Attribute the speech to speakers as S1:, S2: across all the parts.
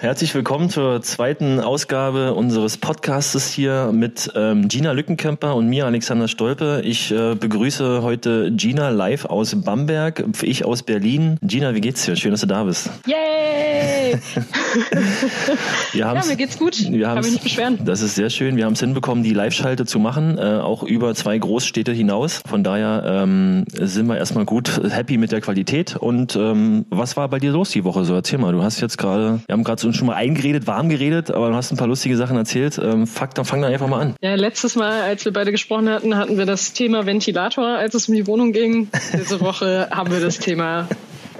S1: Herzlich willkommen zur zweiten Ausgabe unseres Podcastes hier mit ähm, Gina Lückenkämper und mir, Alexander Stolpe. Ich äh, begrüße heute Gina live aus Bamberg, ich aus Berlin. Gina, wie geht's dir? Schön, dass du da bist.
S2: Yay! ja, mir geht's gut. Wir Kann mich nicht beschweren.
S1: Das ist sehr schön. Wir haben es hinbekommen, die Live-Schalte zu machen, äh, auch über zwei Großstädte hinaus. Von daher ähm, sind wir erstmal gut happy mit der Qualität. Und ähm, was war bei dir los die Woche? So, erzähl mal. Du hast jetzt gerade, wir haben gerade so uns schon mal eingeredet, warm geredet, aber du hast ein paar lustige Sachen erzählt. Ähm, fuck, dann fang dann einfach mal an.
S2: Ja, letztes Mal, als wir beide gesprochen hatten, hatten wir das Thema Ventilator, als es um die Wohnung ging. Diese Woche haben wir das Thema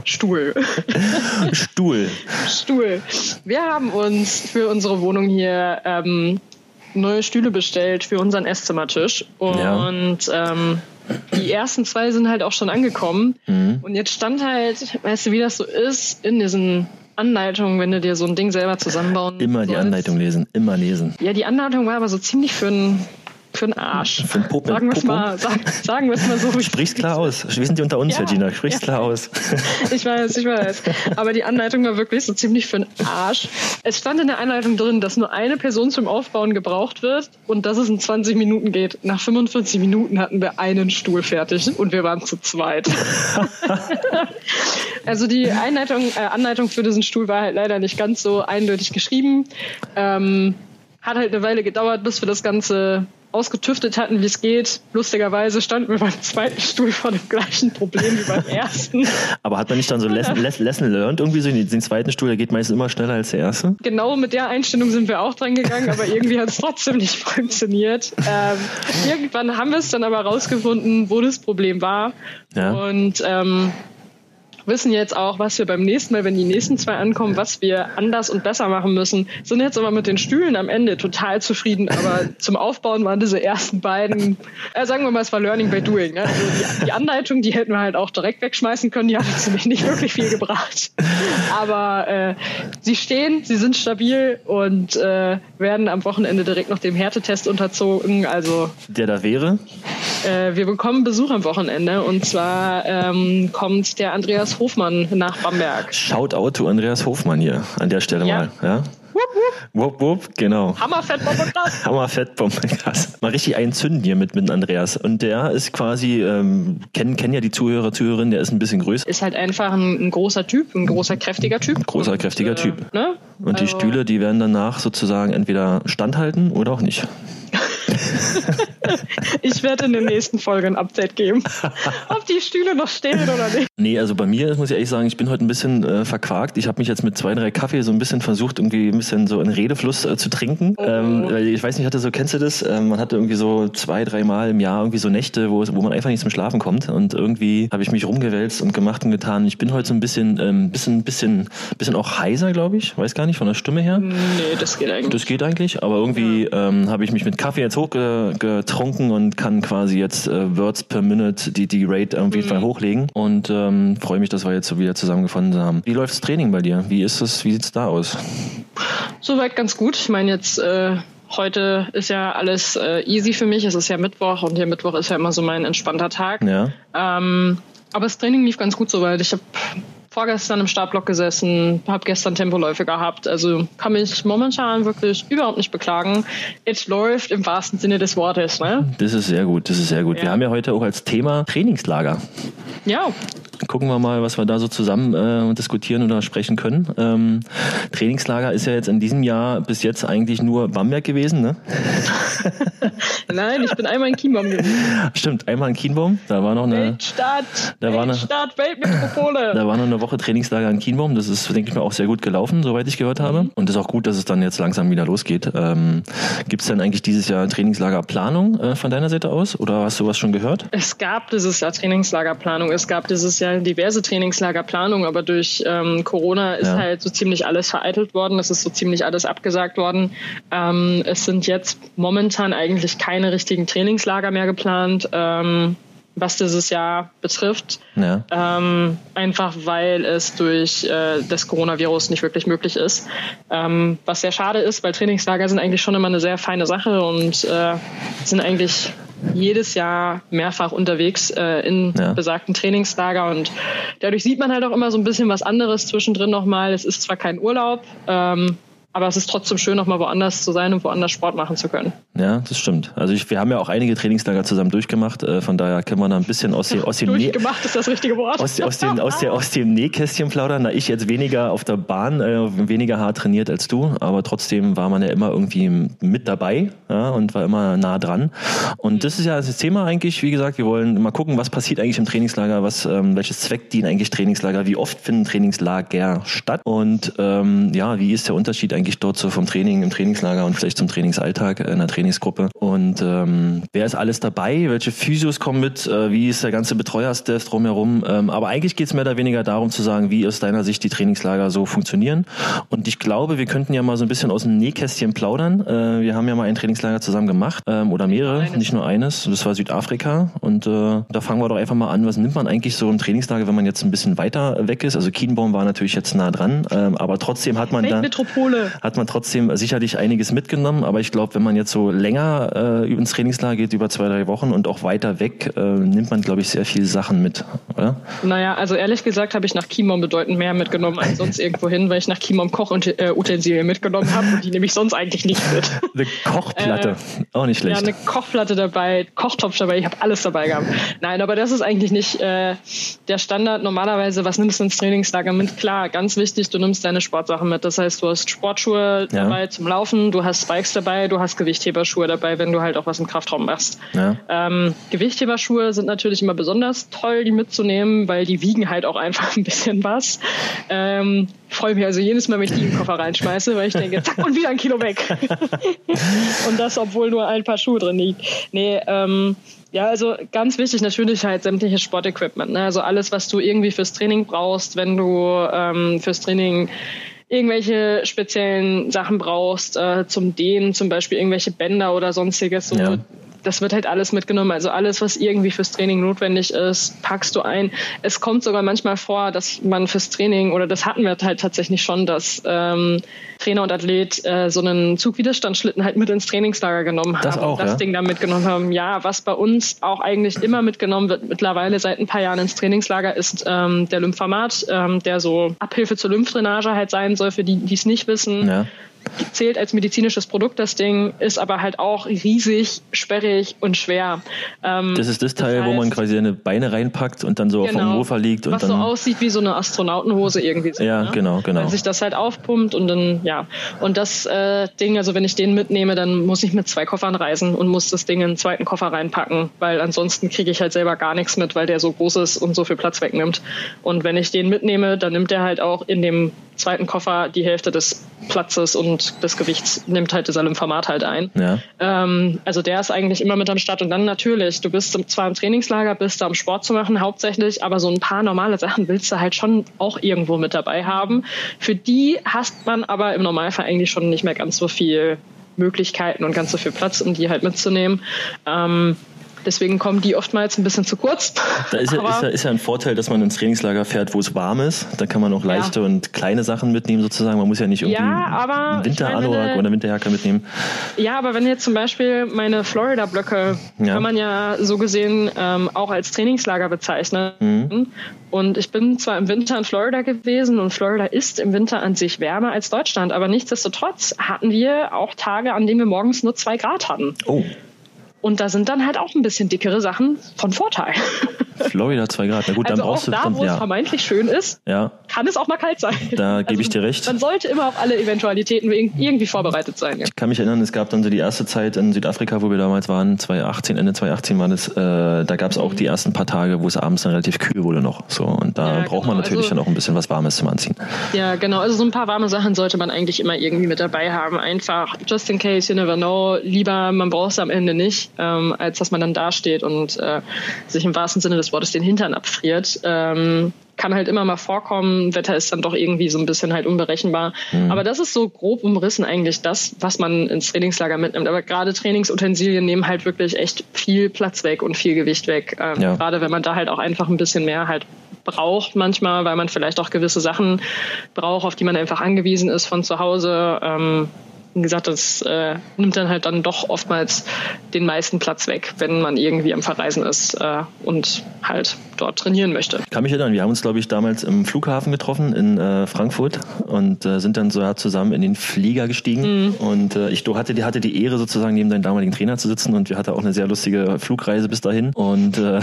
S2: Stuhl.
S1: Stuhl.
S2: Stuhl. Wir haben uns für unsere Wohnung hier ähm, neue Stühle bestellt für unseren Esszimmertisch. Und ja. ähm, die ersten zwei sind halt auch schon angekommen. Mhm. Und jetzt stand halt, weißt du, wie das so ist, in diesen Anleitung, wenn du dir so ein Ding selber zusammenbauen
S1: Immer sollst. die Anleitung lesen, immer lesen.
S2: Ja, die Anleitung war aber so ziemlich für einen für einen Arsch.
S1: Für einen Popo.
S2: Sagen wir es mal, sag, sagen wir es mal so.
S1: Sprich's klar aus. Wir sind die unter uns, ja, Gina. Sprich's ja. klar aus.
S2: Ich weiß, ich weiß. Aber die Anleitung war wirklich so ziemlich für einen Arsch. Es stand in der Anleitung drin, dass nur eine Person zum Aufbauen gebraucht wird und dass es in 20 Minuten geht. Nach 45 Minuten hatten wir einen Stuhl fertig und wir waren zu zweit. also die Einleitung, äh, Anleitung für diesen Stuhl war halt leider nicht ganz so eindeutig geschrieben. Ähm, hat halt eine Weile gedauert, bis wir das Ganze ausgetüftet hatten, wie es geht. Lustigerweise standen wir beim zweiten Stuhl vor dem gleichen Problem wie beim ersten.
S1: Aber hat man nicht dann so Lesson, Lesson learned irgendwie so? Den zweiten Stuhl, der geht meistens immer schneller als der erste?
S2: Genau mit der Einstellung sind wir auch dran gegangen, aber irgendwie hat es trotzdem nicht funktioniert. Ähm, irgendwann haben wir es dann aber rausgefunden, wo das Problem war. Ja. Und ähm, wissen jetzt auch, was wir beim nächsten Mal, wenn die nächsten zwei ankommen, was wir anders und besser machen müssen. Sind jetzt aber mit den Stühlen am Ende total zufrieden, aber zum Aufbauen waren diese ersten beiden, äh, sagen wir mal, es war Learning by Doing. Ne? Also die, die, Anleitung, die hätten wir halt auch direkt wegschmeißen können, die hat uns nämlich nicht wirklich viel gebracht. Aber äh, sie stehen, sie sind stabil und äh, werden am Wochenende direkt noch dem Härtetest unterzogen. Also
S1: der da wäre?
S2: Äh, wir bekommen Besuch am Wochenende und zwar ähm, kommt der Andreas Hofmann nach Bamberg.
S1: Shoutout to Andreas Hofmann hier an der Stelle ja. mal. Ja? Wupp, wupp. Genau.
S2: Hammerfettbombe krass.
S1: Hammerfettbombe krass. Mal richtig einzünden hier mit, mit Andreas. Und der ist quasi, ähm, kennen, kennen ja die Zuhörer, Zuhörerinnen, der ist ein bisschen größer.
S2: Ist halt einfach ein, ein großer Typ, ein großer, kräftiger Typ.
S1: Großer, kräftiger und, Typ. Äh, ne? Und also, die Stühle, die werden danach sozusagen entweder standhalten oder auch nicht.
S2: ich werde in der nächsten Folge ein Update geben, ob die Stühle noch stehen oder nicht.
S1: Nee, also bei mir muss ich ehrlich sagen, ich bin heute ein bisschen äh, verquakt. Ich habe mich jetzt mit zwei, drei Kaffee so ein bisschen versucht, irgendwie ein bisschen so in Redefluss äh, zu trinken. Oh. Ähm, ich weiß nicht, hatte so, kennst du das? Ähm, man hatte irgendwie so zwei, drei Mal im Jahr irgendwie so Nächte, wo, wo man einfach nicht zum Schlafen kommt. Und irgendwie habe ich mich rumgewälzt und gemacht und getan. Ich bin heute so ein bisschen, ähm, bisschen, bisschen, bisschen auch heiser, glaube ich. Weiß gar nicht, von der Stimme her.
S2: Nee, das geht eigentlich.
S1: Das geht eigentlich, aber irgendwie ja. ähm, habe ich mich mit Kaffee jetzt hochgetrunken und kann quasi jetzt äh, Words per Minute die, die Rate irgendwie mhm. hochlegen und ähm, freue mich, dass wir jetzt so wieder zusammengefunden haben. Wie läuft das Training bei dir? Wie ist es, wie sieht's da aus?
S2: Soweit ganz gut. Ich meine jetzt äh, heute ist ja alles äh, easy für mich. Es ist ja Mittwoch und der Mittwoch ist ja immer so mein entspannter Tag. Ja. Ähm, aber das Training lief ganz gut soweit. Ich habe vorgestern im Startblock gesessen, habe gestern Tempoläufe gehabt. Also kann mich momentan wirklich überhaupt nicht beklagen. Es läuft im wahrsten Sinne des Wortes. Ne?
S1: Das ist sehr gut, das ist sehr gut. Ja. Wir haben ja heute auch als Thema Trainingslager.
S2: Ja.
S1: Gucken wir mal, was wir da so zusammen äh, diskutieren oder sprechen können. Ähm, Trainingslager ist ja jetzt in diesem Jahr bis jetzt eigentlich nur Bamberg gewesen, ne?
S2: Nein, ich bin einmal in Kienbaum gewesen.
S1: Stimmt, einmal in Kienbaum. Da war noch eine
S2: Weltstadt, da war Weltstadt, eine, Weltmetropole.
S1: Da war noch eine Woche Trainingslager in Kienbaum. Das ist, denke ich mal, auch sehr gut gelaufen, soweit ich gehört habe. Mhm. Und es ist auch gut, dass es dann jetzt langsam wieder losgeht. Ähm, Gibt es denn eigentlich dieses Jahr Trainingslagerplanung äh, von deiner Seite aus? Oder hast du was schon gehört?
S2: Es gab dieses Jahr Trainingslagerplanung. Es gab dieses Jahr diverse Trainingslagerplanung, aber durch ähm, Corona ist ja. halt so ziemlich alles vereitelt worden. Es ist so ziemlich alles abgesagt worden. Ähm, es sind jetzt momentan eigentlich keine richtigen Trainingslager mehr geplant. Ähm, was dieses Jahr betrifft. Ja. Ähm, einfach weil es durch äh, das Coronavirus nicht wirklich möglich ist. Ähm, was sehr schade ist, weil Trainingslager sind eigentlich schon immer eine sehr feine Sache und äh, sind eigentlich jedes Jahr mehrfach unterwegs äh, in ja. besagten Trainingslager und dadurch sieht man halt auch immer so ein bisschen was anderes zwischendrin nochmal. Es ist zwar kein Urlaub, ähm, aber es ist trotzdem schön, nochmal woanders zu sein und woanders Sport machen zu können.
S1: Ja, das stimmt. Also ich, wir haben ja auch einige Trainingslager zusammen durchgemacht. Äh, von daher können wir da ein bisschen aus, dem, aus dem
S2: durchgemacht ist das richtige Wort.
S1: Aus, aus, dem, aus, der, aus dem Nähkästchen plaudern. Da ich jetzt weniger auf der Bahn, äh, weniger hart trainiert als du, aber trotzdem war man ja immer irgendwie mit dabei ja, und war immer nah dran. Und das ist ja das Thema eigentlich. Wie gesagt, wir wollen mal gucken, was passiert eigentlich im Trainingslager, was, ähm, welches Zweck dienen eigentlich Trainingslager, wie oft finden Trainingslager statt und ähm, ja, wie ist der Unterschied eigentlich eigentlich dort so vom Training im Trainingslager und vielleicht zum Trainingsalltag in der Trainingsgruppe. Und ähm, wer ist alles dabei? Welche Physios kommen mit? Äh, wie ist der ganze Betreuerstaff drumherum? Ähm, aber eigentlich geht es mehr oder weniger darum zu sagen, wie aus deiner Sicht die Trainingslager so funktionieren. Und ich glaube, wir könnten ja mal so ein bisschen aus dem Nähkästchen plaudern. Äh, wir haben ja mal ein Trainingslager zusammen gemacht ähm, oder mehrere, eines. nicht nur eines. Das war Südafrika. Und äh, da fangen wir doch einfach mal an. Was nimmt man eigentlich so im Trainingslager, wenn man jetzt ein bisschen weiter weg ist? Also Kienbaum war natürlich jetzt nah dran, ähm, aber trotzdem hat man da hat man trotzdem sicherlich einiges mitgenommen. Aber ich glaube, wenn man jetzt so länger äh, ins Trainingslager geht, über zwei, drei Wochen und auch weiter weg, äh, nimmt man, glaube ich, sehr viele Sachen mit, oder?
S2: Naja, also ehrlich gesagt habe ich nach Chiembaum bedeutend mehr mitgenommen als sonst irgendwo hin, weil ich nach Chiembaum Kochutensilien mitgenommen habe und die nehme ich sonst eigentlich nicht mit.
S1: Eine Kochplatte, äh, auch nicht schlecht.
S2: Ja, eine Kochplatte dabei, Kochtopf dabei, ich habe alles dabei gehabt. Nein, aber das ist eigentlich nicht äh, der Standard. Normalerweise, was nimmst du ins Trainingslager mit? Klar, ganz wichtig, du nimmst deine Sportsachen mit. Das heißt, du hast Sportschuhe, ja. dabei zum Laufen, du hast Spikes dabei, du hast Gewichtheberschuhe dabei, wenn du halt auch was im Kraftraum machst. Ja. Ähm, Gewichtheberschuhe sind natürlich immer besonders toll, die mitzunehmen, weil die wiegen halt auch einfach ein bisschen was. Ähm, ich freue mich also jedes Mal, wenn ich die im Koffer reinschmeiße, weil ich denke, zack, und wieder ein Kilo weg. und das, obwohl nur ein paar Schuhe drin liegt. Nee, ähm, ja, also ganz wichtig natürlich halt sämtliches Sportequipment. Ne? Also alles, was du irgendwie fürs Training brauchst, wenn du ähm, fürs Training irgendwelche speziellen Sachen brauchst, äh, zum Dehnen, zum Beispiel irgendwelche Bänder oder sonstiges, so ja das wird halt alles mitgenommen. Also alles, was irgendwie fürs Training notwendig ist, packst du ein. Es kommt sogar manchmal vor, dass man fürs Training, oder das hatten wir halt tatsächlich schon, dass ähm, Trainer und Athlet äh, so einen Zugwiderstandsschlitten halt mit ins Trainingslager genommen haben.
S1: Das auch,
S2: das
S1: ja?
S2: Ding da mitgenommen haben. Ja, was bei uns auch eigentlich immer mitgenommen wird, mittlerweile seit ein paar Jahren ins Trainingslager, ist ähm, der Lymphamat, ähm, der so Abhilfe zur Lymphdrainage halt sein soll, für die, die es nicht wissen. Ja zählt als medizinisches Produkt, das Ding, ist aber halt auch riesig, sperrig und schwer.
S1: Ähm, das ist das Teil, das heißt, wo man quasi seine Beine reinpackt und dann so genau, auf dem Mofa liegt. Und
S2: was
S1: dann,
S2: so aussieht wie so eine Astronautenhose irgendwie. So,
S1: ja,
S2: ne?
S1: genau, genau.
S2: Weil sich das halt aufpumpt und dann, ja. Und das äh, Ding, also wenn ich den mitnehme, dann muss ich mit zwei Koffern reisen und muss das Ding in einen zweiten Koffer reinpacken, weil ansonsten kriege ich halt selber gar nichts mit, weil der so groß ist und so viel Platz wegnimmt. Und wenn ich den mitnehme, dann nimmt er halt auch in dem zweiten Koffer die Hälfte des Platzes und des Gewichts nimmt halt dieser Lymphomat halt ein. Ja. Ähm, also der ist eigentlich immer mit am Start. Und dann natürlich, du bist zwar im Trainingslager, bist da um Sport zu machen hauptsächlich, aber so ein paar normale Sachen willst du halt schon auch irgendwo mit dabei haben. Für die hast man aber im Normalfall eigentlich schon nicht mehr ganz so viel Möglichkeiten und ganz so viel Platz, um die halt mitzunehmen. Ähm, Deswegen kommen die oftmals ein bisschen zu kurz.
S1: Da ist ja, ist, ja, ist ja ein Vorteil, dass man ins Trainingslager fährt, wo es warm ist. Da kann man auch leichte ja. und kleine Sachen mitnehmen sozusagen. Man muss ja nicht irgendwie ja, einen Winteranorak oder Winterjacke mitnehmen.
S2: Ja, aber wenn jetzt zum Beispiel meine Florida-Blöcke, ja. kann man ja so gesehen ähm, auch als Trainingslager bezeichnen. Mhm. Und ich bin zwar im Winter in Florida gewesen und Florida ist im Winter an sich wärmer als Deutschland, aber nichtsdestotrotz hatten wir auch Tage, an denen wir morgens nur zwei Grad hatten.
S1: Oh.
S2: Und da sind dann halt auch ein bisschen dickere Sachen von Vorteil.
S1: Florida 2 Grad. Na gut, also dann brauchst
S2: auch
S1: du
S2: da, wo ja. es vermeintlich schön ist,
S1: ja.
S2: kann es auch mal kalt sein.
S1: Da also, gebe ich dir recht.
S2: Man sollte immer auf alle Eventualitäten irgendwie vorbereitet sein.
S1: Ja. Ich kann mich erinnern, es gab dann so die erste Zeit in Südafrika, wo wir damals waren, 2018, Ende 2018 war das, äh, da gab es auch mhm. die ersten paar Tage, wo es abends dann relativ kühl wurde noch. So und da ja, braucht genau. man natürlich also, dann auch ein bisschen was Warmes zum Anziehen.
S2: Ja, genau. Also so ein paar warme Sachen sollte man eigentlich immer irgendwie mit dabei haben. Einfach just in case, you never know. Lieber man braucht es am Ende nicht, ähm, als dass man dann dasteht und äh, sich im wahrsten Sinne des Wortes den Hintern abfriert. Ähm, kann halt immer mal vorkommen. Wetter ist dann doch irgendwie so ein bisschen halt unberechenbar. Mhm. Aber das ist so grob umrissen eigentlich das, was man ins Trainingslager mitnimmt. Aber gerade Trainingsutensilien nehmen halt wirklich echt viel Platz weg und viel Gewicht weg. Ähm, ja. Gerade wenn man da halt auch einfach ein bisschen mehr halt braucht manchmal, weil man vielleicht auch gewisse Sachen braucht, auf die man einfach angewiesen ist von zu Hause. Ähm, wie gesagt, das äh, nimmt dann halt dann doch oftmals den meisten Platz weg, wenn man irgendwie am Verreisen ist äh, und halt dort trainieren möchte.
S1: Ich kann mich erinnern, wir haben uns, glaube ich, damals im Flughafen getroffen in äh, Frankfurt und äh, sind dann so zusammen in den Flieger gestiegen. Mhm. Und äh, ich hatte, die, hatte die Ehre, sozusagen neben deinem damaligen Trainer zu sitzen und wir hatten auch eine sehr lustige Flugreise bis dahin. Und äh,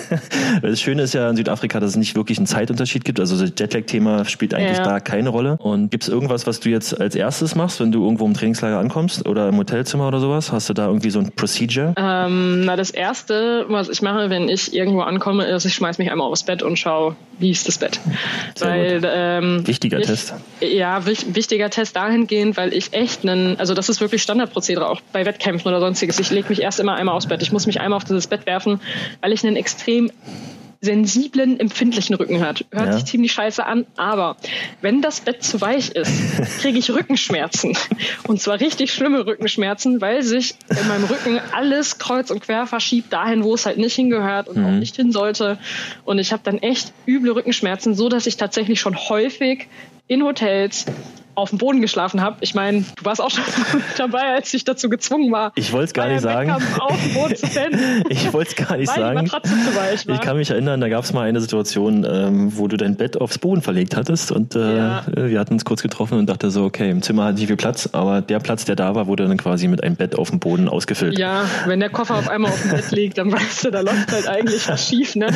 S1: das Schöne ist ja in Südafrika, dass es nicht wirklich einen Zeitunterschied gibt. Also das Jetlag-Thema spielt eigentlich ja. da keine Rolle. Und gibt es irgendwas, was du jetzt als erstes machst, wenn du irgendwo im Trainingslager ankommst oder im Hotelzimmer oder sowas? Hast du da irgendwie so ein Procedure?
S2: Ähm, na, das erste, was ich mache, wenn ich irgendwo ankomme, ist, ich schmeiß mich einmal aufs Bett und schaue, wie ist das Bett.
S1: Sehr weil, ähm, wichtiger ich, Test.
S2: Ja, wich, wichtiger Test dahingehend, weil ich echt einen, also das ist wirklich Standardprozedere, auch bei Wettkämpfen oder sonstiges. Ich lege mich erst immer einmal aufs Bett. Ich muss mich einmal auf dieses Bett werfen, weil ich einen extrem sensiblen, empfindlichen Rücken hat. Hört ja. sich ziemlich scheiße an, aber wenn das Bett zu weich ist, kriege ich Rückenschmerzen. Und zwar richtig schlimme Rückenschmerzen, weil sich in meinem Rücken alles kreuz und quer verschiebt, dahin, wo es halt nicht hingehört und mhm. auch nicht hin sollte. Und ich habe dann echt üble Rückenschmerzen, so dass ich tatsächlich schon häufig in Hotels auf dem Boden geschlafen habe. Ich meine, du warst auch schon dabei, als ich dazu gezwungen war.
S1: Ich wollte es gar nicht sagen.
S2: Auf dem Boden zu pennen.
S1: ich wollte es gar nicht Weil sagen. zu weich war. Ich kann mich erinnern, da gab es mal eine Situation, ähm, wo du dein Bett aufs Boden verlegt hattest und äh, ja. wir hatten uns kurz getroffen und dachte so, okay, im Zimmer hat nicht viel Platz, aber der Platz, der da war, wurde dann quasi mit einem Bett auf dem Boden ausgefüllt.
S2: Ja, wenn der Koffer auf einmal auf dem Bett liegt, dann weißt du, da läuft halt eigentlich was schief. Ne?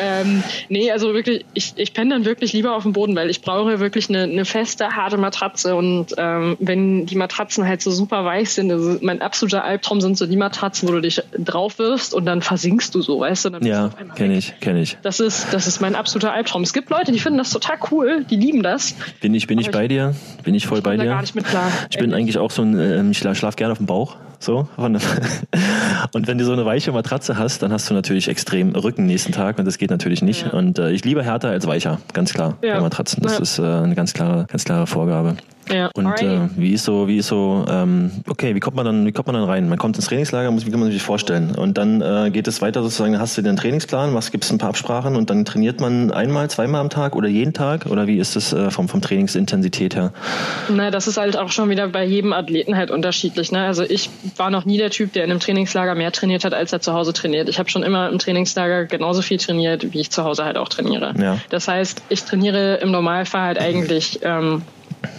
S2: Ähm, nee, also wirklich, ich, ich penne dann wirklich lieber auf dem Boden, weil ich brauche wirklich eine, eine feste, harte Matratze und ähm, wenn die Matratzen halt so super weich sind, also mein absoluter Albtraum sind so die Matratzen, wo du dich drauf wirfst und dann versinkst du so, weißt du? Dann
S1: ja, kenne ich, kenne ich.
S2: Das ist, das ist mein absoluter Albtraum. Es gibt Leute, die finden das total cool, die lieben das.
S1: Bin ich, bin ich bei dir? Bin ich voll
S2: ich
S1: bei dir?
S2: Gar nicht mit klar.
S1: Ich bin eigentlich auch so ein, äh, ich schlaf gerne auf dem Bauch. So. Und wenn du so eine weiche Matratze hast, dann hast du natürlich extrem Rücken nächsten Tag und das geht natürlich nicht. Ja. Und äh, ich liebe härter als weicher, ganz klar, ja. bei Matratzen. Das ja. ist äh, eine ganz klare, ganz klare Vorgabe. Ja. Und äh, wie ist so, wie ist so, ähm, okay, wie kommt man dann, wie kommt man dann rein? Man kommt ins Trainingslager, muss, wie kann man sich vorstellen? Und dann äh, geht es weiter sozusagen, hast du den Trainingsplan, was gibt es ein paar Absprachen und dann trainiert man einmal, zweimal am Tag oder jeden Tag? Oder wie ist das äh, vom, vom Trainingsintensität her?
S2: Na, das ist halt auch schon wieder bei jedem Athleten halt unterschiedlich. Ne? Also ich war noch nie der Typ, der in einem Trainingslager mehr trainiert hat, als er zu Hause trainiert. Ich habe schon immer im Trainingslager genauso viel trainiert, wie ich zu Hause halt auch trainiere. Ja. Das heißt, ich trainiere im Normalfall halt eigentlich ähm,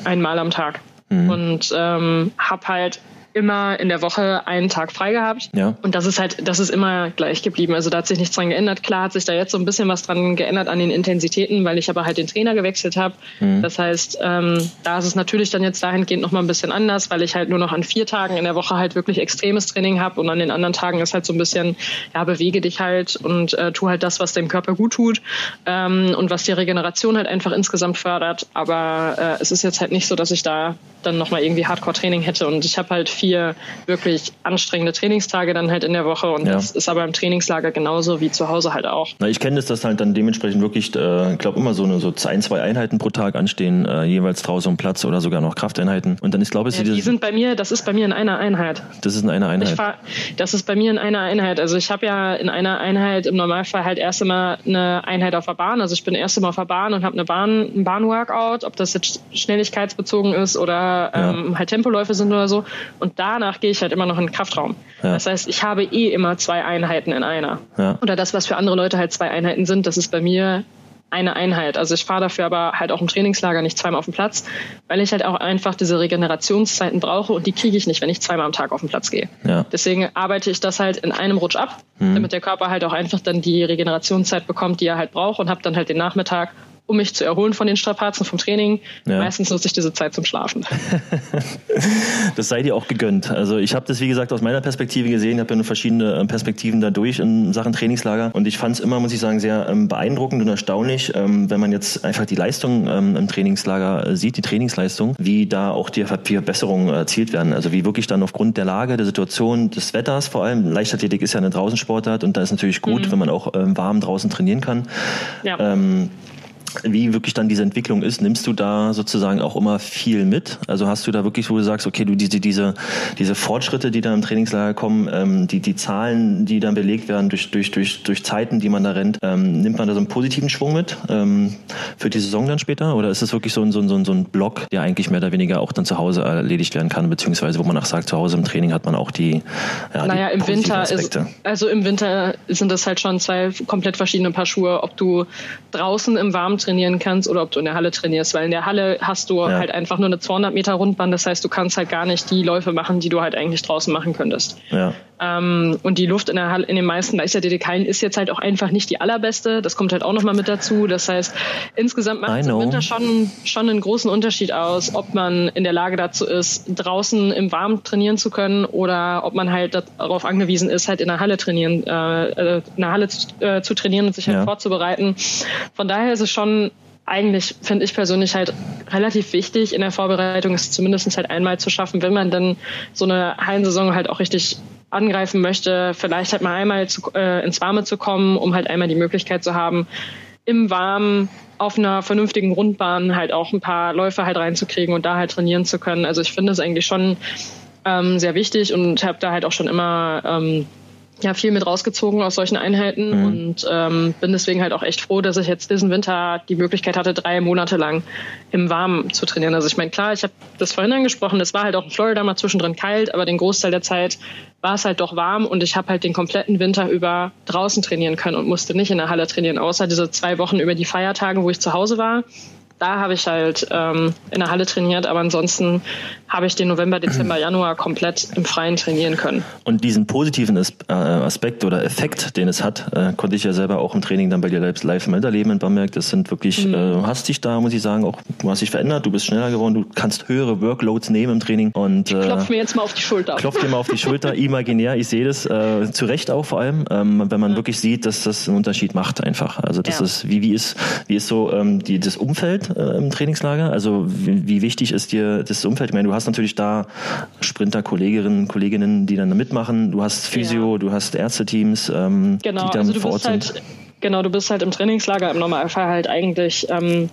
S2: einmal am Tag. Mhm. Und ähm, habe halt immer in der Woche einen Tag frei gehabt. Ja. Und das ist halt, das ist immer gleich geblieben. Also da hat sich nichts dran geändert. Klar hat sich da jetzt so ein bisschen was dran geändert an den Intensitäten, weil ich aber halt den Trainer gewechselt habe. Mhm. Das heißt, ähm, da ist es natürlich dann jetzt dahingehend nochmal ein bisschen anders, weil ich halt nur noch an vier Tagen in der Woche halt wirklich extremes Training habe und an den anderen Tagen ist halt so ein bisschen, ja, bewege dich halt und äh, tu halt das, was dem Körper gut tut ähm, und was die Regeneration halt einfach insgesamt fördert. Aber äh, es ist jetzt halt nicht so, dass ich da dann nochmal irgendwie Hardcore-Training hätte. Und ich habe halt vier wirklich anstrengende Trainingstage dann halt in der Woche. Und ja. das ist aber im Trainingslager genauso wie zu Hause halt auch.
S1: Na, ich kenne das, dass halt dann dementsprechend wirklich, äh, ich glaube, immer so eine so ein, zwei Einheiten pro Tag anstehen, äh, jeweils draußen am Platz oder sogar noch Krafteinheiten. Und dann ist, glaube ich,
S2: ja, die sind bei mir, das ist bei mir in einer Einheit.
S1: Das ist in einer Einheit.
S2: Fahr, das ist bei mir in einer Einheit. Also ich habe ja in einer Einheit im Normalfall halt erst immer eine Einheit auf der Bahn. Also ich bin erst immer auf der Bahn und habe eine Bahn, ein Bahnworkout, ob das jetzt schnelligkeitsbezogen ist oder ähm, halt Tempoläufe sind oder so. Und danach gehe ich halt immer noch in den Kraftraum. Ja. Das heißt, ich habe eh immer zwei Einheiten in einer. Ja. Oder das, was für andere Leute halt zwei Einheiten sind, das ist bei mir eine Einheit. Also ich fahre dafür aber halt auch im Trainingslager nicht zweimal auf den Platz, weil ich halt auch einfach diese Regenerationszeiten brauche und die kriege ich nicht, wenn ich zweimal am Tag auf den Platz gehe. Ja. Deswegen arbeite ich das halt in einem Rutsch ab, mhm. damit der Körper halt auch einfach dann die Regenerationszeit bekommt, die er halt braucht und habe dann halt den Nachmittag um mich zu erholen von den Strapazen vom Training. Ja. Meistens nutze ich diese Zeit zum Schlafen.
S1: das sei dir auch gegönnt. Also ich habe das, wie gesagt, aus meiner Perspektive gesehen, habe ja nur verschiedene äh, Perspektiven dadurch in Sachen Trainingslager und ich fand es immer, muss ich sagen, sehr ähm, beeindruckend und erstaunlich, ähm, wenn man jetzt einfach die Leistung ähm, im Trainingslager äh, sieht, die Trainingsleistung, wie da auch die Verbesserungen erzielt werden. Also wie wirklich dann aufgrund der Lage, der Situation, des Wetters vor allem, Leichtathletik ist ja eine Draußensportart und da ist natürlich gut, mhm. wenn man auch warm draußen trainieren kann. Ja. Ähm, wie wirklich dann diese Entwicklung ist, nimmst du da sozusagen auch immer viel mit? Also hast du da wirklich, wo du sagst, okay, du diese, diese, diese Fortschritte, die da im Trainingslager kommen, ähm, die, die Zahlen, die dann belegt werden durch, durch, durch, durch Zeiten, die man da rennt, ähm, nimmt man da so einen positiven Schwung mit ähm, für die Saison dann später? Oder ist es wirklich so ein, so, ein, so ein Block, der eigentlich mehr oder weniger auch dann zu Hause erledigt werden kann, beziehungsweise wo man auch sagt, zu Hause im Training hat man auch die,
S2: ja, naja, die im Winter Aspekte. ist, also im Winter sind das halt schon zwei komplett verschiedene Paar Schuhe, ob du draußen im Warmen trainieren kannst oder ob du in der Halle trainierst, weil in der Halle hast du ja. halt einfach nur eine 200 Meter Rundbahn, das heißt, du kannst halt gar nicht die Läufe machen, die du halt eigentlich draußen machen könntest. Ja. Ähm, und die Luft in, der Halle, in den meisten Leichtathletikhallen ist jetzt halt auch einfach nicht die allerbeste. Das kommt halt auch nochmal mit dazu. Das heißt, insgesamt macht es im Winter schon, schon einen großen Unterschied aus, ob man in der Lage dazu ist, draußen im Warmen trainieren zu können oder ob man halt darauf angewiesen ist, halt in der Halle trainieren, äh, äh in der Halle zu, äh, zu trainieren und sich halt ja. vorzubereiten. Von daher ist es schon eigentlich finde ich persönlich halt relativ wichtig in der Vorbereitung, es zumindest halt einmal zu schaffen, wenn man dann so eine Hallensaison halt auch richtig angreifen möchte, vielleicht halt mal einmal zu, äh, ins Warme zu kommen, um halt einmal die Möglichkeit zu haben, im Warmen auf einer vernünftigen Rundbahn halt auch ein paar Läufe halt reinzukriegen und da halt trainieren zu können. Also ich finde es eigentlich schon ähm, sehr wichtig und habe da halt auch schon immer ähm, ja viel mit rausgezogen aus solchen Einheiten mhm. und ähm, bin deswegen halt auch echt froh, dass ich jetzt diesen Winter die Möglichkeit hatte, drei Monate lang im Warmen zu trainieren. Also ich meine, klar, ich habe das vorhin angesprochen, es war halt auch in Florida mal zwischendrin kalt, aber den Großteil der Zeit war es halt doch warm und ich habe halt den kompletten Winter über draußen trainieren können und musste nicht in der Halle trainieren, außer diese zwei Wochen über die Feiertage, wo ich zu Hause war da habe ich halt ähm, in der Halle trainiert, aber ansonsten habe ich den November, Dezember, Januar komplett im Freien trainieren können.
S1: Und diesen positiven äh, Aspekt oder Effekt, den es hat, äh, konnte ich ja selber auch im Training dann bei dir selbst live miterleben in Bamberg. Das sind wirklich, mhm. äh, hast dich da, muss ich sagen, auch, du hast dich verändert, du bist schneller geworden, du kannst höhere Workloads nehmen im Training. Und,
S2: äh, klopf mir jetzt mal auf die Schulter.
S1: Klopf dir mal auf die Schulter, imaginär, ich sehe das, äh, zu Recht auch vor allem, ähm, wenn man ja. wirklich sieht, dass das einen Unterschied macht einfach. Also das ja. ist, wie, wie ist, wie ist so ähm, die, das Umfeld äh, im Trainingslager? Also wie, wie, wichtig ist dir das Umfeld? Ich meine, du hast natürlich da Sprinter-Kolleginnen, Kolleginnen, die dann mitmachen. Du hast Physio, ja. du hast Ärzteteams, ähm,
S2: genau,
S1: die dann
S2: also
S1: vor Ort
S2: halt,
S1: sind.
S2: Genau, du bist halt im Trainingslager im Normalfall halt eigentlich ähm,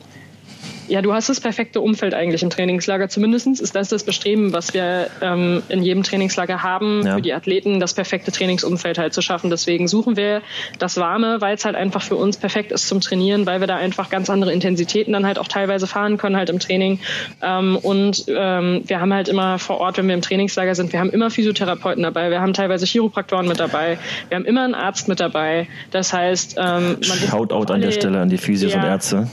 S2: ja, du hast das perfekte Umfeld eigentlich im Trainingslager. Zumindest ist das das Bestreben, was wir ähm, in jedem Trainingslager haben, ja. für die Athleten das perfekte Trainingsumfeld halt zu schaffen. Deswegen suchen wir das Warme, weil es halt einfach für uns perfekt ist zum Trainieren, weil wir da einfach ganz andere Intensitäten dann halt auch teilweise fahren können halt im Training. Ähm, und ähm, wir haben halt immer vor Ort, wenn wir im Trainingslager sind, wir haben immer Physiotherapeuten dabei, wir haben teilweise Chiropraktoren mit dabei, wir haben immer einen Arzt mit dabei. Das heißt, ähm,
S1: man Shoutout an der Stelle an die Physios ja. und Ärzte.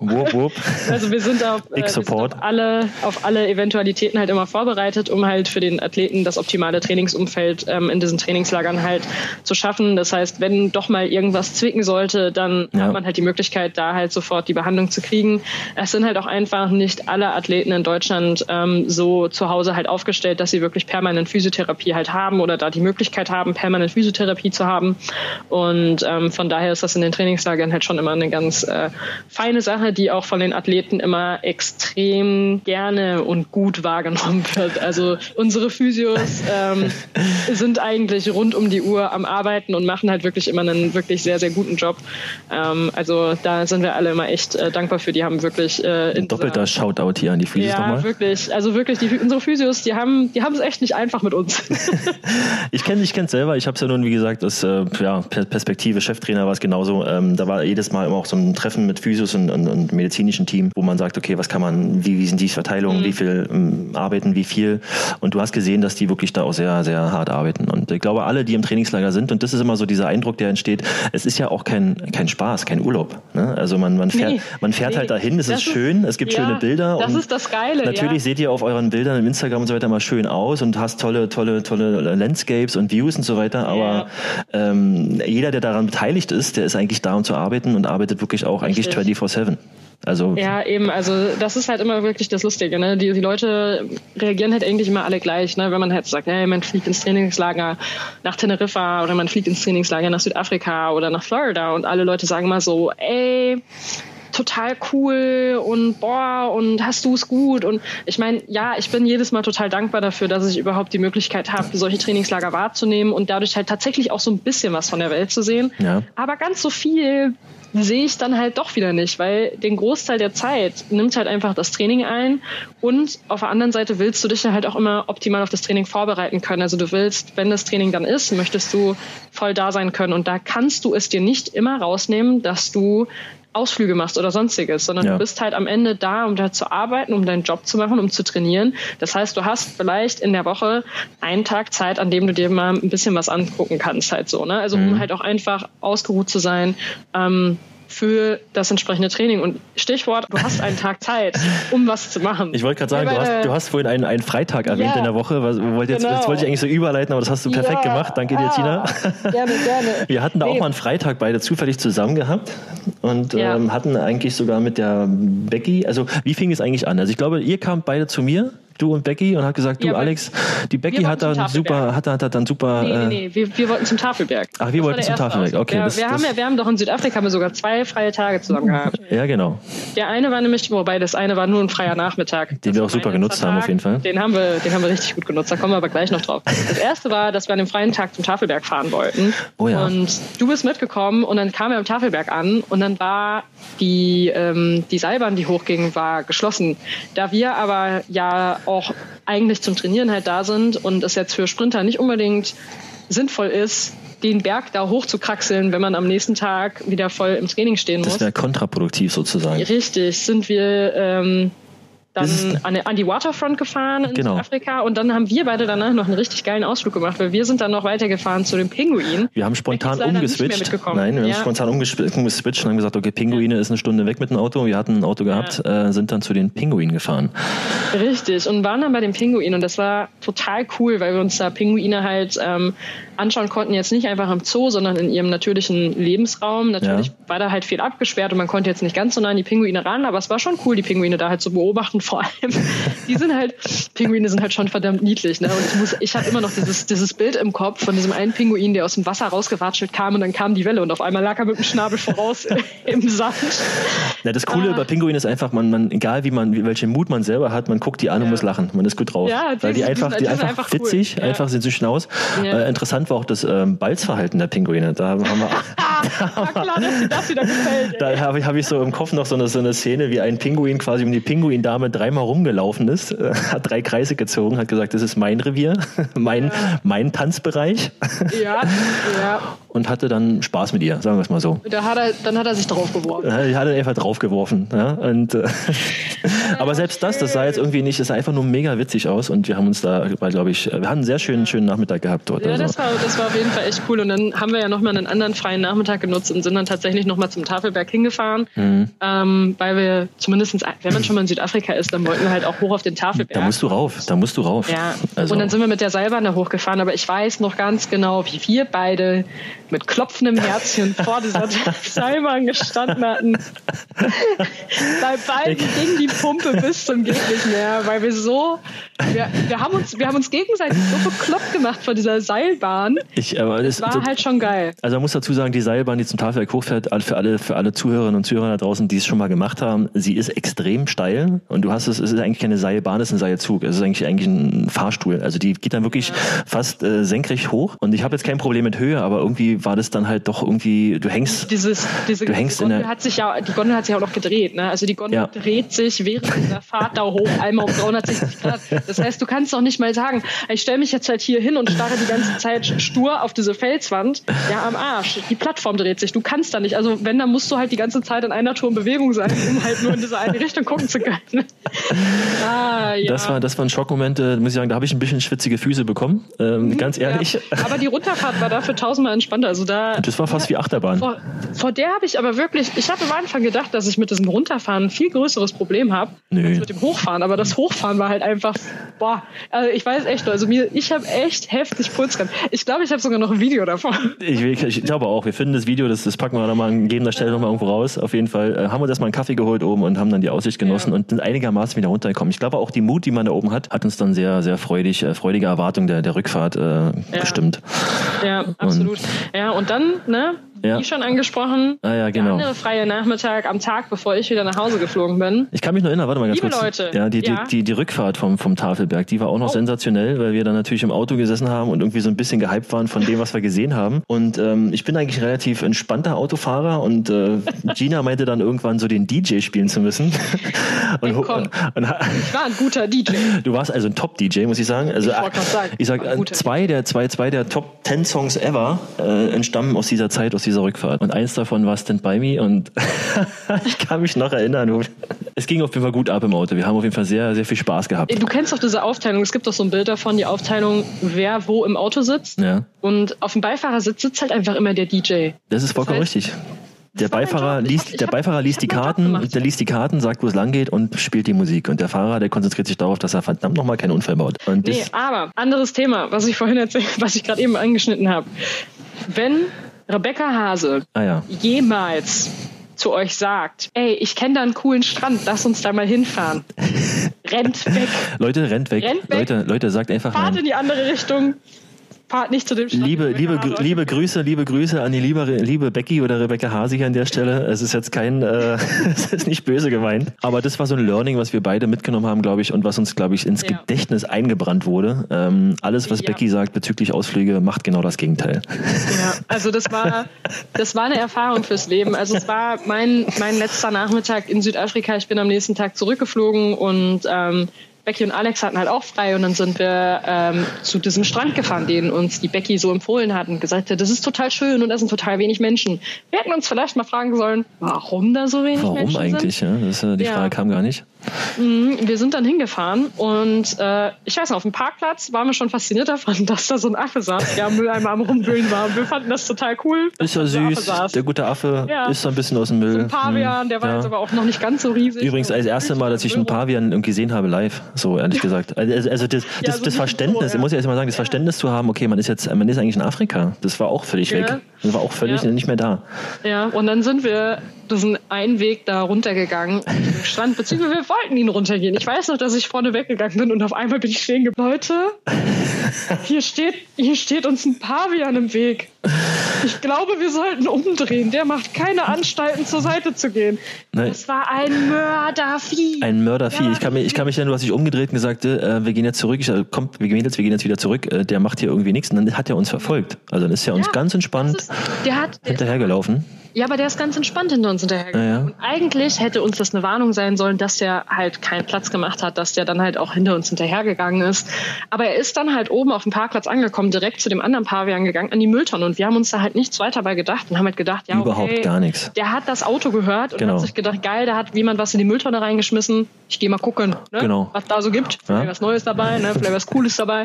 S2: Wupp, wupp. Also wir sind, auf, äh, wir sind auf, alle, auf alle Eventualitäten halt immer vorbereitet, um halt für den Athleten das optimale Trainingsumfeld ähm, in diesen Trainingslagern halt zu schaffen. Das heißt, wenn doch mal irgendwas zwicken sollte, dann ja. hat man halt die Möglichkeit, da halt sofort die Behandlung zu kriegen. Es sind halt auch einfach nicht alle Athleten in Deutschland ähm, so zu Hause halt aufgestellt, dass sie wirklich permanent Physiotherapie halt haben oder da die Möglichkeit haben, permanent Physiotherapie zu haben. Und ähm, von daher ist das in den Trainingslagern halt schon immer eine ganz äh, feine Sache, die auch von den Athleten immer extrem gerne und gut wahrgenommen wird. Also unsere Physios ähm, sind eigentlich rund um die Uhr am Arbeiten und machen halt wirklich immer einen wirklich sehr, sehr guten Job. Ähm, also da sind wir alle immer echt äh, dankbar für. Die haben wirklich
S1: äh, ein doppelter Shoutout hier an die Physios
S2: ja,
S1: nochmal.
S2: wirklich. Also wirklich, die, unsere Physios, die haben, die haben es echt nicht einfach mit uns.
S1: ich kenne ich kenn's selber. Ich habe es ja nun, wie gesagt, aus äh, ja, Perspektive Cheftrainer war es genauso. Ähm, da war jedes Mal immer auch so ein Treffen mit Physios und, und, und medizinischen Team, wo man sagt, okay, was kann man, wie, wie sind die Verteilungen, mhm. wie viel ähm, arbeiten, wie viel. Und du hast gesehen, dass die wirklich da auch sehr, sehr hart arbeiten. Und ich glaube, alle, die im Trainingslager sind, und das ist immer so dieser Eindruck, der entsteht, es ist ja auch kein, kein Spaß, kein Urlaub. Ne? Also man, man fährt, nee, man fährt nee, halt dahin, es ist schön, es gibt ja, schöne Bilder.
S2: Das ist das Geile.
S1: Natürlich ja. seht ihr auf euren Bildern im Instagram und so weiter mal schön aus und hast tolle, tolle, tolle Landscapes und Views und so weiter. Aber ja. ähm, jeder, der daran beteiligt ist, der ist eigentlich da, um zu arbeiten und arbeitet wirklich auch Richtig. eigentlich 24-7. Also
S2: ja, eben, also das ist halt immer wirklich das Lustige. Ne? Die, die Leute reagieren halt eigentlich immer alle gleich. Ne? Wenn man halt sagt, hey, man fliegt ins Trainingslager nach Teneriffa oder man fliegt ins Trainingslager nach Südafrika oder nach Florida und alle Leute sagen mal so, ey, total cool und boah, und hast du es gut? Und ich meine, ja, ich bin jedes Mal total dankbar dafür, dass ich überhaupt die Möglichkeit habe, solche Trainingslager wahrzunehmen und dadurch halt tatsächlich auch so ein bisschen was von der Welt zu sehen. Ja. Aber ganz so viel sehe ich dann halt doch wieder nicht, weil den Großteil der Zeit nimmt halt einfach das Training ein und auf der anderen Seite willst du dich ja halt auch immer optimal auf das Training vorbereiten können. Also du willst, wenn das Training dann ist, möchtest du voll da sein können und da kannst du es dir nicht immer rausnehmen, dass du Ausflüge machst oder sonstiges, sondern ja. du bist halt am Ende da, um da zu arbeiten, um deinen Job zu machen, um zu trainieren. Das heißt, du hast vielleicht in der Woche einen Tag Zeit, an dem du dir mal ein bisschen was angucken kannst, halt so. Ne? Also um mhm. halt auch einfach ausgeruht zu sein. Ähm, für das entsprechende Training. Und Stichwort, du hast einen Tag Zeit, um was zu machen.
S1: Ich wollte gerade sagen, du hast, du hast vorhin einen, einen Freitag erwähnt ja, in der Woche. Was, wollte jetzt, genau. Jetzt wollte ich eigentlich so überleiten, aber das hast du perfekt ja, gemacht. Danke dir, ah, Tina. Gerne, gerne. Wir hatten da nee. auch mal einen Freitag beide zufällig zusammen gehabt und ja. ähm, hatten eigentlich sogar mit der Becky, also wie fing es eigentlich an? Also ich glaube, ihr kamt beide zu mir du und Becky und hat gesagt, du ja, Alex, die Becky hat da super, hat, hat, hat dann super.
S2: Nee, nee, nee, wir, wir wollten zum Tafelberg.
S1: Ach, wir das wollten zum Tafelberg, okay.
S2: Ja, das, wir, das haben ja, wir haben doch in Südafrika haben wir sogar zwei freie Tage zusammen gehabt.
S1: Ja, genau.
S2: Der eine war nämlich, wobei das eine war nur ein freier Nachmittag.
S1: Den wir auch super genutzt haben, auf jeden Fall.
S2: Den haben, wir, den haben wir richtig gut genutzt, da kommen wir aber gleich noch drauf. Das erste war, dass wir an dem freien Tag zum Tafelberg fahren wollten. Oh ja. Und du bist mitgekommen und dann kamen wir am Tafelberg an und dann war die, ähm, die Seilbahn, die hochging, war geschlossen. Da wir aber ja auch eigentlich zum Trainieren halt da sind und es jetzt für Sprinter nicht unbedingt sinnvoll ist, den Berg da hoch zu kraxeln, wenn man am nächsten Tag wieder voll im Training stehen muss.
S1: Das wäre kontraproduktiv sozusagen.
S2: Richtig, sind wir ähm, dann an, an, die Waterfront gefahren in genau. Südafrika und dann haben wir beide danach noch einen richtig geilen Ausflug gemacht, weil wir sind dann noch weitergefahren zu den Pinguinen.
S1: Wir haben spontan umgeswitcht. Nein, wir ja. haben spontan umgeswitcht und haben gesagt, okay, Pinguine ja. ist eine Stunde weg mit dem Auto. Wir hatten ein Auto gehabt, ja. äh, sind dann zu den Pinguinen gefahren.
S2: Richtig und waren dann bei den Pinguinen und das war total cool, weil wir uns da Pinguine halt ähm, anschauen konnten, jetzt nicht einfach im Zoo, sondern in ihrem natürlichen Lebensraum. Natürlich war da halt viel abgesperrt und man konnte jetzt nicht ganz so nah an die Pinguine ran, aber es war schon cool, die Pinguine da halt zu beobachten und vor allem, die sind halt, Pinguine sind halt schon verdammt niedlich. Ne? Und ich, muss, ich habe immer noch dieses, dieses Bild im Kopf von diesem einen Pinguin, der aus dem Wasser rausgewatschelt kam und dann kam die Welle und auf einmal lag er mit dem Schnabel voraus im Sand.
S1: Ja, das Coole ah. bei Pinguinen ist einfach, man, man, egal wie man, welchen Mut man selber hat, man guckt die an und ja. muss lachen. Man ist gut drauf. Ja, die, Weil die, einfach, die, die einfach, einfach witzig, cool. einfach sind süß aus. Ja. Äh, interessant war auch das ähm, Balzverhalten der Pinguine. Da haben wir. da, klar, dass das wieder gefällt. Da habe ich, hab ich so im Kopf noch so eine, so eine Szene, wie ein Pinguin quasi um die Pinguindame dreimal rumgelaufen ist, äh, hat drei Kreise gezogen, hat gesagt, das ist mein Revier, mein, ja. mein Tanzbereich. Ja, ja. Und hatte dann Spaß mit ihr, sagen wir es mal so.
S2: Da hat er, dann hat er sich draufgeworfen. Ja,
S1: hat er einfach draufgeworfen. Ja? Und, äh, aber selbst das, das sah jetzt irgendwie nicht, das sah einfach nur mega witzig aus und wir haben uns da, glaube ich, wir hatten einen sehr schönen, schönen Nachmittag gehabt dort.
S2: Ja, also. das, war, das war auf jeden Fall echt cool. Und dann haben wir ja nochmal einen anderen freien Nachmittag genutzt und sind dann tatsächlich nochmal zum Tafelberg hingefahren, mhm. ähm, weil wir zumindest, wenn man schon mal in Südafrika ist, dann wollten wir halt auch hoch auf den Tafelberg.
S1: Da musst du rauf, da musst du rauf.
S2: Ja. Also. Und dann sind wir mit der Seilbahn da hochgefahren, aber ich weiß noch ganz genau, wie wir beide mit klopfendem Herzchen vor dieser Seilbahn gestanden hatten. Bei beiden ging die Pumpe bis zum geht nicht mehr, weil wir so, wir, wir, haben uns, wir haben uns gegenseitig so bekloppt gemacht vor dieser Seilbahn.
S1: Ich, aber
S2: das, war halt schon geil.
S1: Also man muss dazu sagen, die Seilbahn, die zum Tafelberg hochfährt, für alle, für alle Zuhörerinnen und Zuhörer da draußen, die es schon mal gemacht haben, sie ist extrem steil und du hast es, es ist eigentlich keine Seilbahn, es ist ein Seilzug. Es ist eigentlich, eigentlich ein Fahrstuhl. Also die geht dann wirklich ja. fast äh, senkrecht hoch und ich habe jetzt kein Problem mit Höhe, aber irgendwie war das dann halt doch irgendwie, du hängst,
S2: Dieses, diese,
S1: du hängst
S2: Gondel
S1: in der,
S2: hat sich ja, die Gondel hat sich auch noch gedreht, ne? Also die Gondel ja. dreht sich während der Fahrt da hoch einmal um 360 Grad. Das heißt, du kannst doch nicht mal sagen, ich stelle mich jetzt halt hier hin und starre die ganze Zeit stur auf diese Felswand. Ja, am Arsch. Die Plattform dreht sich. Du kannst da nicht. Also wenn, dann musst du halt die ganze Zeit in einer Tour in Bewegung sein, um halt nur in diese eine Richtung gucken zu können.
S1: ah, ja. Das war, das waren Schockmomente, muss ich sagen, da habe ich ein bisschen schwitzige Füße bekommen. Ähm, mhm, ganz ehrlich. Ja.
S2: Aber die Runterfahrt war dafür tausendmal entspannter. Also da,
S1: das war fast wie Achterbahn.
S2: Vor, vor der habe ich aber wirklich, ich habe am Anfang gedacht, dass ich mit diesem Runterfahren ein viel größeres Problem habe als mit dem Hochfahren. Aber das Hochfahren war halt einfach, boah, also ich weiß echt, also mir, ich habe echt heftig Puls gehabt. Ich glaube, ich habe sogar noch ein Video davon.
S1: Ich, ich, glaube auch, wir finden das Video, das, das packen wir nochmal an gegebener Stelle nochmal irgendwo raus. Auf jeden Fall äh, haben wir das mal einen Kaffee geholt oben und haben dann die Aussicht genossen ja. und sind einigermaßen wieder runtergekommen. Ich glaube auch die Mut, die man da oben hat, hat uns dann sehr, sehr freudig, äh, freudige Erwartung der, der Rückfahrt äh, ja. bestimmt.
S2: Ja, absolut. Und ja, und dann, ne, ja. wie schon angesprochen.
S1: Ah ja, genau.
S2: Der andere freie Nachmittag am Tag, bevor ich wieder nach Hause geflogen bin.
S1: Ich kann mich noch erinnern, warte mal ganz
S2: Liebe
S1: kurz.
S2: Leute.
S1: Ja, die, die, die, die Rückfahrt vom, vom Tafelberg, die war auch noch oh. sensationell, weil wir dann natürlich im Auto gesessen haben und irgendwie so ein bisschen gehypt waren von dem, was wir gesehen haben. Und ähm, ich bin eigentlich relativ entspannter Autofahrer und äh, Gina meinte dann irgendwann so den DJ spielen zu müssen.
S2: und, hey, komm. Und, ich war ein guter DJ.
S1: Du warst also ein Top-DJ, muss ich sagen. Also,
S2: ich, sagen,
S1: ich sag, zwei der, zwei, zwei der Top 10 Songs ever äh, entstammen aus dieser Zeit, aus dieser Rückfahrt. Und eins davon war Stand By Me und ich kann mich noch erinnern. Es ging auf jeden Fall gut ab im Auto. Wir haben auf jeden Fall sehr, sehr viel Spaß gehabt.
S2: Du kennst doch diese Aufteilung. Es gibt doch so ein Bild davon, die Aufteilung, wer wo im Auto sitzt.
S1: Ja.
S2: Und auf dem Beifahrersitz sitzt halt einfach immer der DJ.
S1: Das ist vollkommen das heißt, richtig. Der Beifahrer liest, der Beifahrer liest die Karten, der liest die Karten, sagt, wo es lang geht und spielt die Musik. Und der Fahrer, der konzentriert sich darauf, dass er verdammt nochmal keinen Unfall baut. Und
S2: nee, aber anderes Thema, was ich vorhin erzählt, was ich gerade eben angeschnitten habe. Wenn Rebecca Hase
S1: ah, ja.
S2: jemals zu euch sagt, ey, ich kenne da einen coolen Strand, lass uns da mal hinfahren. rennt weg.
S1: Leute, rennt weg.
S2: Rennt weg.
S1: Leute, Leute, sagt einfach
S2: Fahrt in die andere Richtung fahrt nicht zu dem
S1: Stand. Liebe, liebe, Haare. liebe Grüße, liebe Grüße an die liebe, liebe Becky oder Rebecca Hasig an der Stelle. Es ist jetzt kein, äh, es ist nicht böse gemeint. Aber das war so ein Learning, was wir beide mitgenommen haben, glaube ich, und was uns, glaube ich, ins ja. Gedächtnis eingebrannt wurde. Ähm, alles, was ja. Becky sagt bezüglich Ausflüge, macht genau das Gegenteil.
S2: Ja, also das war, das war eine Erfahrung fürs Leben. Also es war mein, mein letzter Nachmittag in Südafrika. Ich bin am nächsten Tag zurückgeflogen und ähm, Becky und Alex hatten halt auch frei und dann sind wir ähm, zu diesem Strand gefahren, den uns die Becky so empfohlen hat und gesagt hat, das ist total schön und da sind total wenig Menschen. Wir hätten uns vielleicht mal fragen sollen, warum da so wenig
S1: warum
S2: Menschen
S1: sind. Warum eigentlich? Ja? Das, äh, die ja. Frage kam gar nicht.
S2: Mhm, wir sind dann hingefahren und äh, ich weiß noch, auf dem Parkplatz waren wir schon fasziniert davon, dass da so ein Affe saß, der am Mülleimer am Rumwühlen war. Und wir fanden das total cool.
S1: Ist ja süß, der gute Affe ja. ist so ein bisschen aus dem Müll. So
S2: ein Pavian, der war ja. jetzt aber auch noch nicht ganz so riesig.
S1: Übrigens, als erste Mal, dass ich einen Pavian gesehen habe live, so ehrlich gesagt. Also, also das, das, so das Verständnis, so, ich muss ja erst mal sagen, das Verständnis zu haben, okay, man ist jetzt, man ist eigentlich in Afrika, das war auch völlig weg. Das war auch völlig nicht mehr da.
S2: Ja, und dann sind wir diesen einen Weg da runtergegangen, Strand, beziehungsweise wir wollten ihn runtergehen. Ich weiß noch, dass ich vorne weggegangen bin und auf einmal bin ich stehen geblieben. Leute, hier steht, hier steht uns ein Pavian im Weg. Ich glaube, wir sollten umdrehen. Der macht keine Anstalten, zur Seite zu gehen. Nein. Das war ein Mördervieh.
S1: Ein Mördervieh. Ich kann mich, ich kann mich erinnern, du hast dich umgedreht und gesagt, äh, wir gehen jetzt zurück. Ich, äh, komm, wir gehen jetzt, wir gehen jetzt wieder zurück. Äh, der macht hier irgendwie nichts. Und dann hat er uns verfolgt. Also dann ist er uns ja, ganz entspannt ist, der hat, hinterhergelaufen.
S2: Ja, aber der ist ganz entspannt hinter uns hinterhergegangen. Ja, ja. Und eigentlich hätte uns das eine Warnung sein sollen, dass der halt keinen Platz gemacht hat, dass der dann halt auch hinter uns hinterhergegangen ist. Aber er ist dann halt oben auf dem Parkplatz angekommen, direkt zu dem anderen Pavian gegangen, an die Mülltonne. Und wir haben uns da halt nichts weiter bei gedacht und haben halt gedacht, ja,
S1: Überhaupt
S2: okay,
S1: gar nichts.
S2: Der hat das Auto gehört und genau. hat sich gedacht, geil, da hat jemand was in die Mülltonne reingeschmissen. Ich gehe mal gucken, ne,
S1: genau.
S2: was da so gibt. Vielleicht was Neues dabei, ne, vielleicht was Cooles dabei.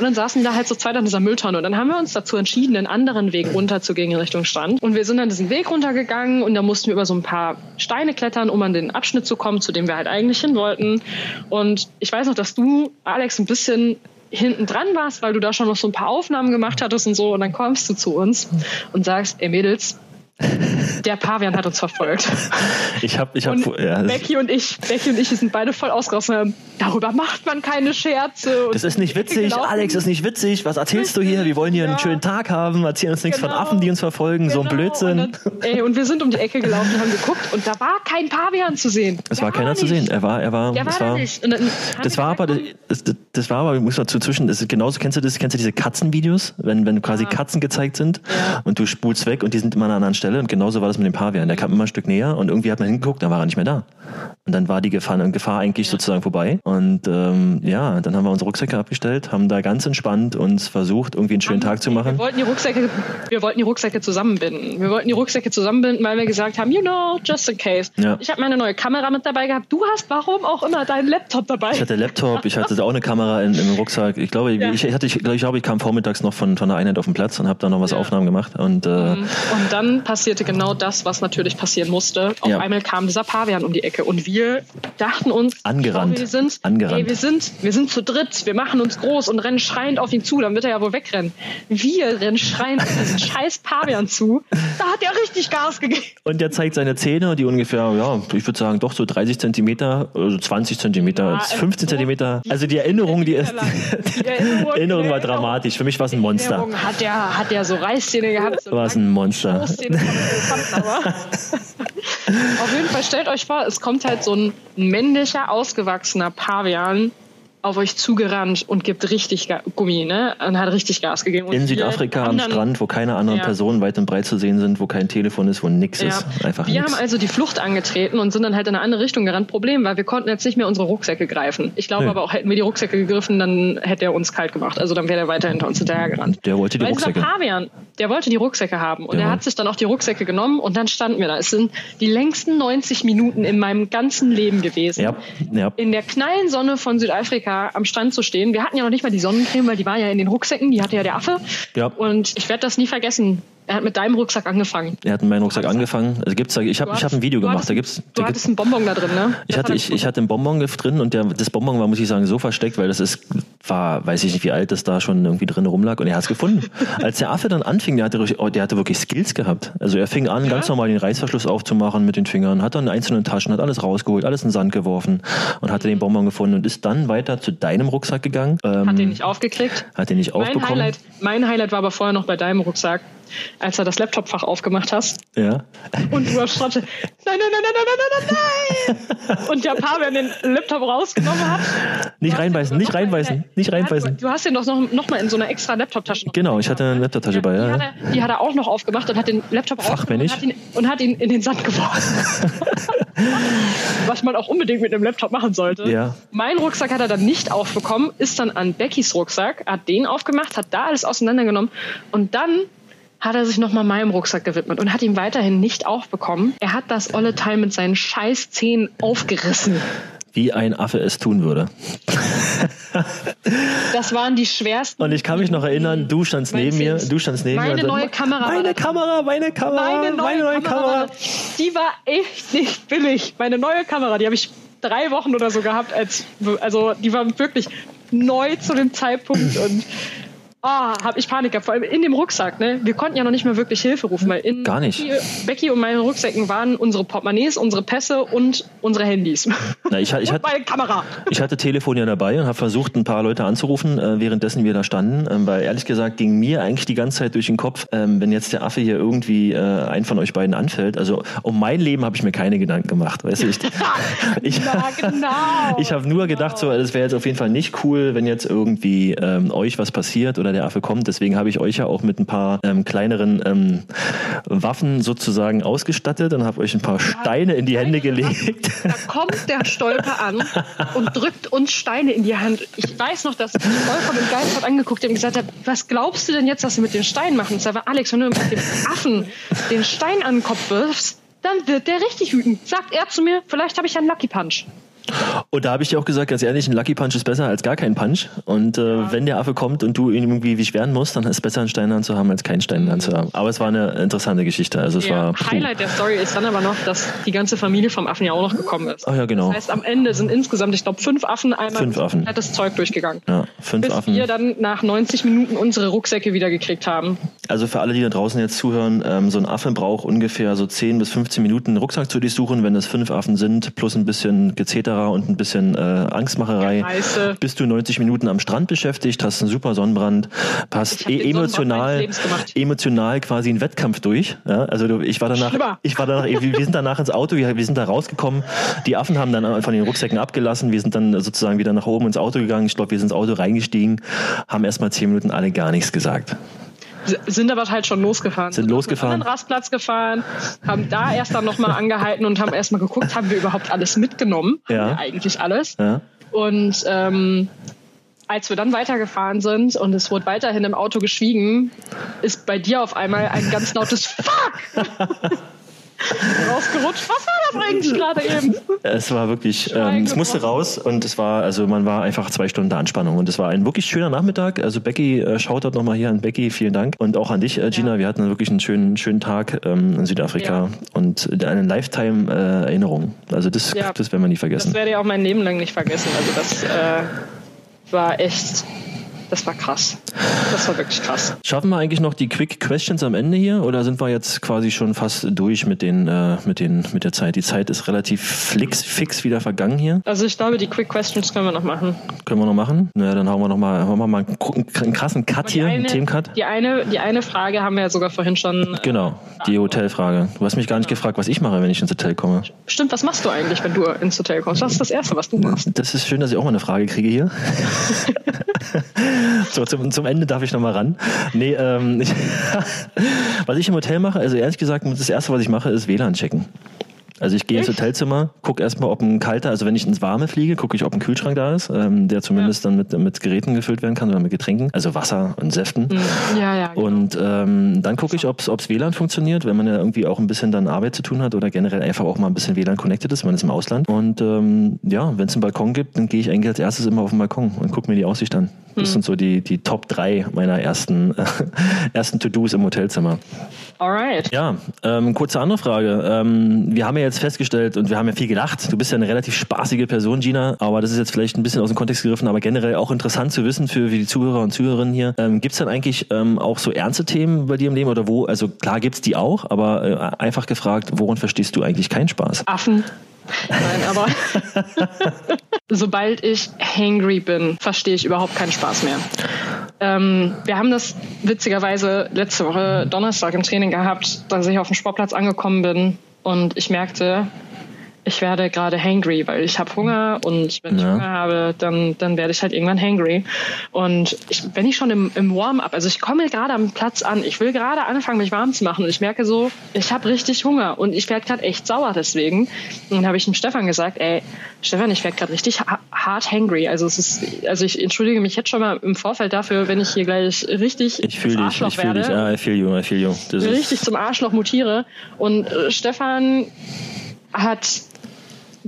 S2: Und dann saßen wir da halt so zweit an dieser Mülltonne. Und dann haben wir uns dazu entschieden, einen anderen Weg runterzugehen in Richtung Strand. Und wir sind dann diesen Weg runtergegangen und da mussten wir über so ein paar Steine klettern, um an den Abschnitt zu kommen, zu dem wir halt eigentlich hin wollten. Und ich weiß noch, dass du, Alex, ein bisschen hinten dran warst, weil du da schon noch so ein paar Aufnahmen gemacht hattest und so. Und dann kommst du zu uns und sagst, ey Mädels, der Pavian hat uns verfolgt.
S1: Ich habe, ich habe,
S2: ja, Becky und ich, Becky und ich sind beide voll ausgerastet. Darüber macht man keine Scherze.
S1: Das ist nicht witzig, Alex, das ist nicht witzig. Was erzählst du hier? Wir wollen hier ja. einen schönen Tag haben. Erzähl uns nichts genau. von Affen, die uns verfolgen. Genau. So ein genau. Blödsinn.
S2: Und, dann, ey, und wir sind um die Ecke gelaufen und haben geguckt und da war kein Pavian zu sehen.
S1: Es war keiner nicht. zu sehen. Er war, er war,
S2: Der war,
S1: war
S2: nicht.
S1: das war aber, das, das, war aber, ich muss mal zwischen, das ist genauso, kennst du das, kennst du diese Katzenvideos? Wenn, wenn quasi ja. Katzen gezeigt sind ja. und du spulst weg und die sind immer an einer anderen Stelle und genauso war das mit dem Pavian. Der kam immer ein Stück näher und irgendwie hat man hingeguckt, dann war er nicht mehr da. Und dann war die Gefahr, Gefahr eigentlich sozusagen vorbei. Und ähm, ja, dann haben wir unsere Rucksäcke abgestellt, haben da ganz entspannt uns versucht, irgendwie einen schönen Tag zu machen.
S2: Wir wollten die Rucksäcke, wir wollten die Rucksäcke zusammenbinden. Wir wollten die Rucksäcke zusammenbinden, weil wir gesagt haben, you know, just in case. Ja. Ich habe meine neue Kamera mit dabei gehabt. Du hast warum auch immer deinen Laptop dabei.
S1: Ich hatte Laptop, ich hatte auch eine Kamera in, im Rucksack. Ich glaube, ja. ich, hatte, ich, glaube, ich kam vormittags noch von, von der Einheit auf den Platz und habe da noch was ja. Aufnahmen gemacht. Und, äh,
S2: mhm. und dann passierte genau das, was natürlich passieren musste. Auf ja. einmal kam dieser Pavian um die Ecke und wir dachten uns,
S1: angerannt.
S2: Oh, wir sind,
S1: angerannt.
S2: Ey, wir sind, wir sind zu dritt, wir machen uns groß und rennen schreiend auf ihn zu, dann wird er ja wohl wegrennen. Wir rennen schreiend auf diesen scheiß Pavian zu. Da hat er richtig Gas gegeben.
S1: Und der zeigt seine Zähne, die ungefähr, ja, ich würde sagen, doch so 30 Zentimeter, also 20 Zentimeter, ja, 15 Zentimeter. Also die Erinnerung, die ist, die Erinnerung, Erinnerung war dramatisch. Für mich war es ein Monster.
S2: Hat der, hat der so Reißzähne gehabt? So
S1: war es ein Monster. Auf jeden
S2: Fall stellt euch vor, es kommt halt so ein männlicher, ausgewachsener Pavian auf euch zugerannt und gibt richtig Gummi, ne? Und hat richtig Gas gegeben. Und
S1: in Südafrika am Strand, wo keine anderen ja. Personen weit und breit zu sehen sind, wo kein Telefon ist, wo nix ja. ist. Einfach
S2: wir
S1: nix.
S2: haben also die Flucht angetreten und sind dann halt in eine andere Richtung gerannt. Problem, weil wir konnten jetzt nicht mehr unsere Rucksäcke greifen. Ich glaube aber auch, hätten wir die Rucksäcke gegriffen, dann hätte er uns kalt gemacht. Also dann wäre er weiter hinter uns hinterher gerannt.
S1: Der wollte die weil Rucksäcke.
S2: Pavian, der wollte die Rucksäcke haben. Und ja. er hat sich dann auch die Rucksäcke genommen und dann standen wir da. Es sind die längsten 90 Minuten in meinem ganzen Leben gewesen.
S1: Ja. Ja.
S2: In der knallen Sonne von Südafrika am Strand zu stehen. Wir hatten ja noch nicht mal die Sonnencreme, weil die war ja in den Rucksäcken, die hatte ja der Affe.
S1: Ja.
S2: Und ich werde das nie vergessen. Er hat mit deinem Rucksack angefangen.
S1: Er hat mit meinem Rucksack angefangen. Also gibt's da, ich habe hab ein Video gemacht.
S2: Hattest, da
S1: gibt's,
S2: da du hattest einen Bonbon da drin, ne?
S1: Ich hatte, ich, ich hatte einen Bonbon drin und der, das Bonbon war, muss ich sagen, so versteckt, weil das ist, war, weiß ich nicht, wie alt das da schon irgendwie drin rumlag und er hat es gefunden. Als der Affe dann anfing, der hatte, oh, der hatte wirklich Skills gehabt. Also er fing an, ja? ganz normal den Reißverschluss aufzumachen mit den Fingern, hat dann in einzelnen Taschen, hat alles rausgeholt, alles in den Sand geworfen und hatte den Bonbon gefunden und ist dann weiter zu deinem Rucksack gegangen.
S2: Ähm, hat den nicht aufgekriegt?
S1: Hat den nicht
S2: mein
S1: aufbekommen?
S2: Highlight, mein Highlight war aber vorher noch bei deinem Rucksack als er das Laptopfach aufgemacht hast.
S1: Ja.
S2: Und du hast nein, nein, nein, nein, nein, nein, nein, nein. Und der Pavian den Laptop rausgenommen hat.
S1: Nicht reinbeißen, nicht reinbeißen, nicht reinbeißen.
S2: Du hast den doch noch, noch mal in so einer extra Laptoptasche.
S1: Genau, ich hatte eine Laptoptasche bei, ja.
S2: Die hat, er, die hat er auch noch aufgemacht und hat den Laptop
S1: Fachmännisch.
S2: Und hat, ihn, und hat ihn in den Sand geworfen. Was man auch unbedingt mit einem Laptop machen sollte.
S1: Ja.
S2: Mein Rucksack hat er dann nicht aufbekommen, ist dann an Beckys Rucksack, hat den aufgemacht, hat da alles auseinandergenommen und dann hat er sich nochmal meinem Rucksack gewidmet und hat ihn weiterhin nicht aufbekommen. Er hat das olle Teil mit seinen scheiß Zähnen aufgerissen.
S1: Wie ein Affe es tun würde.
S2: Das waren die schwersten.
S1: Und ich kann mich noch erinnern, du standst neben mir, du standst neben
S2: meine
S1: mir.
S2: Meine neue Kamera.
S1: Meine Kamera, meine Kamera,
S2: meine neue, meine neue Kamera. Kamera. Die war echt nicht billig. Meine neue Kamera, die habe ich drei Wochen oder so gehabt, als, also die war wirklich neu zu dem Zeitpunkt und oh, habe ich Panik gehabt. Vor allem in dem Rucksack. Ne? Wir konnten ja noch nicht mehr wirklich Hilfe rufen, weil in
S1: Gar nicht.
S2: Becky, und meinen Rucksäcken waren unsere Portemonnaies, unsere Pässe und unsere Handys.
S1: Na, ich, ich,
S2: und meine Kamera.
S1: Ich hatte Telefon ja dabei und habe versucht, ein paar Leute anzurufen, äh, währenddessen wir da standen. Ähm, weil ehrlich gesagt ging mir eigentlich die ganze Zeit durch den Kopf, ähm, wenn jetzt der Affe hier irgendwie äh, ein von euch beiden anfällt. Also um mein Leben habe ich mir keine Gedanken gemacht. Weißt du, ich,
S2: ich, Na, genau,
S1: ich habe nur gedacht, so, es wäre jetzt auf jeden Fall nicht cool, wenn jetzt irgendwie ähm, euch was passiert oder der Affe kommt. Deswegen habe ich euch ja auch mit ein paar ähm, kleineren ähm, Waffen sozusagen ausgestattet und habe euch ein paar Steine in die Hände gelegt.
S2: Da kommt der Stolper an und drückt uns Steine in die Hand. Ich weiß noch, dass ich vollkommen begeistert angeguckt habe und gesagt habe, was glaubst du denn jetzt, was wir mit den Steinen machen? Und war Alex, wenn du mit dem Affen den Stein an den Kopf wirfst, dann wird der richtig wütend. Sagt er zu mir, vielleicht habe ich einen Lucky Punch.
S1: Und da habe ich dir auch gesagt, ganz ehrlich, ein Lucky Punch ist besser als gar kein Punch. Und äh, ja. wenn der Affe kommt und du ihn irgendwie beschweren musst, dann ist es besser, einen Stein in der Hand zu haben, als keinen Stein in der Hand zu haben. Aber es war eine interessante Geschichte. Also es
S2: ja,
S1: war.
S2: Highlight der Story ist dann aber noch, dass die ganze Familie vom Affen ja auch noch gekommen ist.
S1: Ach ja, genau.
S2: Das heißt, am Ende sind insgesamt, ich glaube, fünf Affen einmal
S1: fünf Affen.
S2: das Zeug durchgegangen.
S1: Ja, fünf
S2: bis
S1: Affen.
S2: wir dann nach 90 Minuten unsere Rucksäcke wieder gekriegt haben.
S1: Also für alle, die da draußen jetzt zuhören, ähm, so ein Affe braucht ungefähr so 10 bis 15 Minuten, einen Rucksack zu durchsuchen. Wenn es fünf Affen sind, plus ein bisschen Und ein bisschen äh, Angstmacherei,
S2: Scheiße.
S1: bist du 90 Minuten am Strand beschäftigt, hast einen super Sonnenbrand, passt e emotional, emotional quasi einen Wettkampf durch. Ja, also du, ich war danach,
S2: Schlimmer.
S1: ich war danach, wir sind danach ins Auto, wir, wir sind da rausgekommen, die Affen haben dann von den Rucksäcken abgelassen, wir sind dann sozusagen wieder nach oben ins Auto gegangen, ich glaube, wir sind ins Auto reingestiegen, haben erstmal 10 Minuten alle gar nichts gesagt
S2: sind aber halt schon losgefahren.
S1: Sind, sind losgefahren.
S2: Den Rastplatz gefahren, haben da erst dann nochmal angehalten und haben erstmal geguckt, haben wir überhaupt alles mitgenommen?
S1: Ja.
S2: Haben wir eigentlich alles?
S1: Ja.
S2: Und ähm, als wir dann weitergefahren sind und es wurde weiterhin im Auto geschwiegen, ist bei dir auf einmal ein ganz lautes Fuck rausgerutscht. Was war das eigentlich gerade eben?
S1: Es war wirklich, ähm, es musste raus und es war, also man war einfach zwei Stunden Anspannung und es war ein wirklich schöner Nachmittag. Also Becky, äh, schaut dort nochmal hier an Becky, vielen Dank. Und auch an dich, äh, Gina. Ja. Wir hatten wirklich einen schönen, schönen Tag ähm, in Südafrika ja. und eine Lifetime-Erinnerung. Äh, also das, ja. das werden wir nie vergessen.
S2: Das werde ich auch mein Leben lang nicht vergessen. Also das äh, war echt das war krass. Das war wirklich krass.
S1: Schaffen wir eigentlich noch die Quick Questions am Ende hier oder sind wir jetzt quasi schon fast durch mit den, äh, mit den, mit der Zeit? Die Zeit ist relativ flix, fix wieder vergangen hier.
S2: Also ich glaube, die Quick Questions können wir noch machen.
S1: Können wir noch machen? Na, dann hauen wir noch mal, hauen wir mal einen, einen krassen Cut hier, eine, einen Themencut.
S2: Die eine, die eine Frage haben wir ja sogar vorhin schon.
S1: Äh, genau, die Hotelfrage. Du hast mich gar nicht gefragt, was ich mache, wenn ich ins Hotel komme.
S2: Stimmt, was machst du eigentlich, wenn du ins Hotel kommst? Was ist das Erste, was du machst?
S1: Das ist schön, dass ich auch mal eine Frage kriege hier. so, zum, zum Ende darf ich nochmal ran. Nee, ähm, ich, was ich im Hotel mache, also ehrlich gesagt, das erste, was ich mache, ist WLAN checken. Also ich gehe ins Hotelzimmer, gucke erstmal, ob ein kalter, also wenn ich ins Warme fliege, gucke ich, ob ein Kühlschrank da ist, ähm, der zumindest ja. dann mit, mit Geräten gefüllt werden kann oder mit Getränken, also Wasser und Säften.
S2: Mhm. Ja, ja,
S1: genau. Und ähm, dann gucke ich, ob es WLAN funktioniert, wenn man ja irgendwie auch ein bisschen dann Arbeit zu tun hat oder generell einfach auch mal ein bisschen WLAN connected ist, man ist im Ausland. Und ähm, ja, wenn es einen Balkon gibt, dann gehe ich eigentlich als erstes immer auf den Balkon und gucke mir die Aussicht an. Das mhm. sind so die, die Top 3 meiner ersten, ersten To-Dos im Hotelzimmer.
S2: Alright.
S1: Ja, ähm, kurze andere Frage. Ähm, wir haben ja jetzt festgestellt und wir haben ja viel gelacht. Du bist ja eine relativ spaßige Person, Gina, aber das ist jetzt vielleicht ein bisschen aus dem Kontext gegriffen, aber generell auch interessant zu wissen für, für die Zuhörer und Zuhörerinnen hier. Ähm, gibt es dann eigentlich ähm, auch so ernste Themen bei dir im Leben oder wo? Also klar gibt's die auch, aber äh, einfach gefragt, woran verstehst du eigentlich keinen Spaß?
S2: Affen. Nein, aber sobald ich hangry bin, verstehe ich überhaupt keinen Spaß mehr. Ähm, wir haben das witzigerweise letzte Woche Donnerstag im Training gehabt, dass ich auf dem Sportplatz angekommen bin und ich merkte, ich werde gerade hangry, weil ich habe Hunger und wenn ich ja. Hunger habe, dann, dann werde ich halt irgendwann hangry. Und ich, wenn ich schon im, im Warm-up, also ich komme gerade am Platz an, ich will gerade anfangen, mich warm zu machen und ich merke so, ich habe richtig Hunger und ich werde gerade echt sauer deswegen. Und dann habe ich dem Stefan gesagt, ey, Stefan, ich werde gerade richtig hart hangry. Also es ist, also ich entschuldige mich jetzt schon mal im Vorfeld dafür, wenn ich hier gleich richtig
S1: ich fühle dich, ich fühle dich, ah, I feel you, I feel you.
S2: Das richtig zum Arschloch mutiere. Und äh, Stefan hat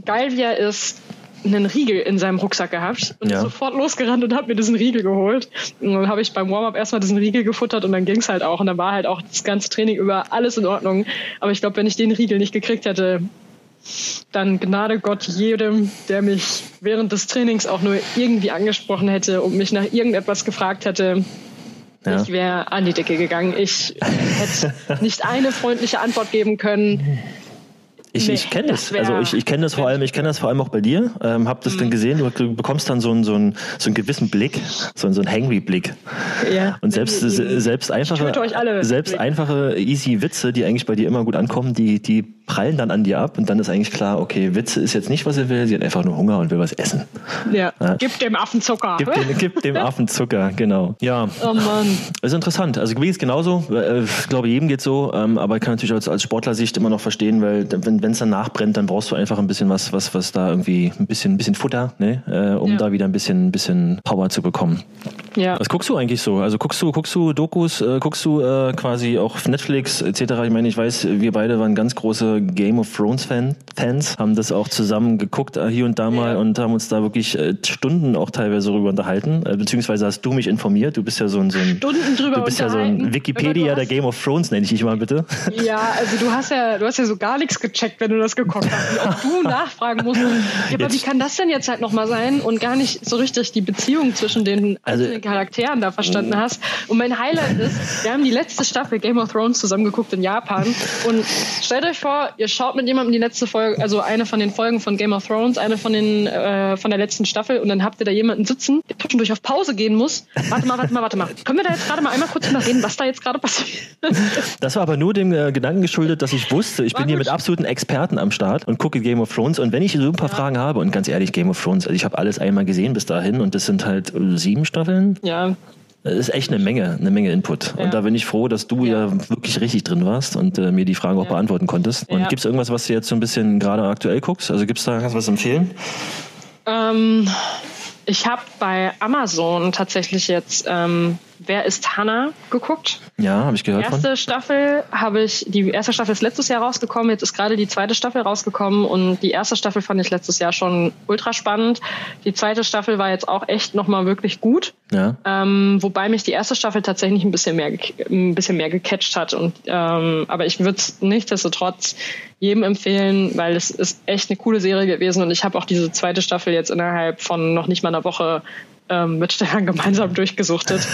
S2: er ist, einen Riegel in seinem Rucksack gehabt und ja. sofort losgerannt und hat mir diesen Riegel geholt. Und dann habe ich beim Warm-up erstmal diesen Riegel gefuttert und dann ging es halt auch. Und dann war halt auch das ganze Training über alles in Ordnung. Aber ich glaube, wenn ich den Riegel nicht gekriegt hätte, dann gnade Gott jedem, der mich während des Trainings auch nur irgendwie angesprochen hätte und mich nach irgendetwas gefragt hätte. Ja. Ich wäre an die Decke gegangen. Ich hätte nicht eine freundliche Antwort geben können.
S1: Ich, nee, ich kenne das. Also ich, ich kenne das vor allem, ich kenne das vor allem auch bei dir. Ähm, hab das mhm. dann gesehen, du, bekommst dann so einen, so einen, so einen gewissen Blick, so einen, so einen Hangry-Blick. Ja. Und selbst, selbst einfache, selbst einfache easy Witze, die eigentlich bei dir immer gut ankommen, die, die prallen dann an dir ab und dann ist eigentlich klar, okay, Witze ist jetzt nicht, was er will, sie hat einfach nur Hunger und will was essen.
S2: Ja. ja. Gib dem Affen Zucker.
S1: Gib, den, gib dem Affen Zucker, genau. Ja.
S2: Oh Mann.
S1: ist interessant. Also Gewicht ist genauso. Äh, ich glaube, jedem geht so, ähm, aber ich kann natürlich als, als Sportlersicht immer noch verstehen, weil wenn es dann nachbrennt, dann brauchst du einfach ein bisschen was, was, was da irgendwie ein bisschen, ein bisschen Futter, ne, äh, um ja. da wieder ein bisschen, ein bisschen Power zu bekommen. Ja. Was guckst du eigentlich so? Also guckst du, guckst du Dokus, äh, guckst du äh, quasi auch Netflix etc. Ich meine, ich weiß, wir beide waren ganz große Game of Thrones Fan, Fans, haben das auch zusammen geguckt äh, hier und da mal ja. und haben uns da wirklich äh, Stunden auch teilweise darüber unterhalten. Äh, beziehungsweise hast du mich informiert. Du bist ja so ein, so ein
S2: Stunden drüber
S1: du bist ja so ein Wikipedia der Game of Thrones, nenne ich dich mal bitte.
S2: Ja, also du hast ja, du hast ja so gar nichts gecheckt, wenn du das geguckt hast. Wie auch du nachfragen musst. Ja, aber wie kann das denn jetzt halt nochmal sein und gar nicht so richtig die Beziehung zwischen den also, einzelnen Charakteren da verstanden hast. Und mein Highlight ist, wir haben die letzte Staffel Game of Thrones zusammen geguckt in Japan und stellt euch vor, ihr schaut mit jemandem die letzte Folge, also eine von den Folgen von Game of Thrones, eine von den äh, von der letzten Staffel und dann habt ihr da jemanden sitzen, der zwischendurch auf Pause gehen muss. Warte mal, warte mal, warte mal. Können wir da jetzt gerade mal einmal kurz drüber reden, was da jetzt gerade passiert?
S1: Das war aber nur dem äh, Gedanken geschuldet, dass ich wusste, ich war bin gut. hier mit absoluten Experten am Start und gucke Game of Thrones und wenn ich so ein paar ja. Fragen habe und ganz ehrlich Game of Thrones, also ich habe alles einmal gesehen bis dahin und das sind halt äh, sieben Staffeln.
S2: Ja,
S1: das ist echt eine Menge, eine Menge Input. Ja. Und da bin ich froh, dass du ja, ja wirklich richtig drin warst und äh, mir die Fragen auch beantworten konntest. Und gibt es irgendwas, was du jetzt so ein bisschen gerade aktuell guckst? Also gibt es da kannst du was empfehlen?
S2: Ähm, ich habe bei Amazon tatsächlich jetzt ähm, Wer ist Hannah geguckt.
S1: Ja, habe ich gehört.
S2: Die erste
S1: von.
S2: Staffel habe ich, die erste Staffel ist letztes Jahr rausgekommen, jetzt ist gerade die zweite Staffel rausgekommen und die erste Staffel fand ich letztes Jahr schon ultra spannend. Die zweite Staffel war jetzt auch echt nochmal wirklich gut.
S1: Ja.
S2: Ähm, wobei mich die erste Staffel tatsächlich ein bisschen mehr, ein bisschen mehr gecatcht hat. Und, ähm, aber ich würde es nichtsdestotrotz jedem empfehlen, weil es ist echt eine coole Serie gewesen und ich habe auch diese zweite Staffel jetzt innerhalb von noch nicht mal einer Woche ähm, mit Stefan gemeinsam durchgesuchtet.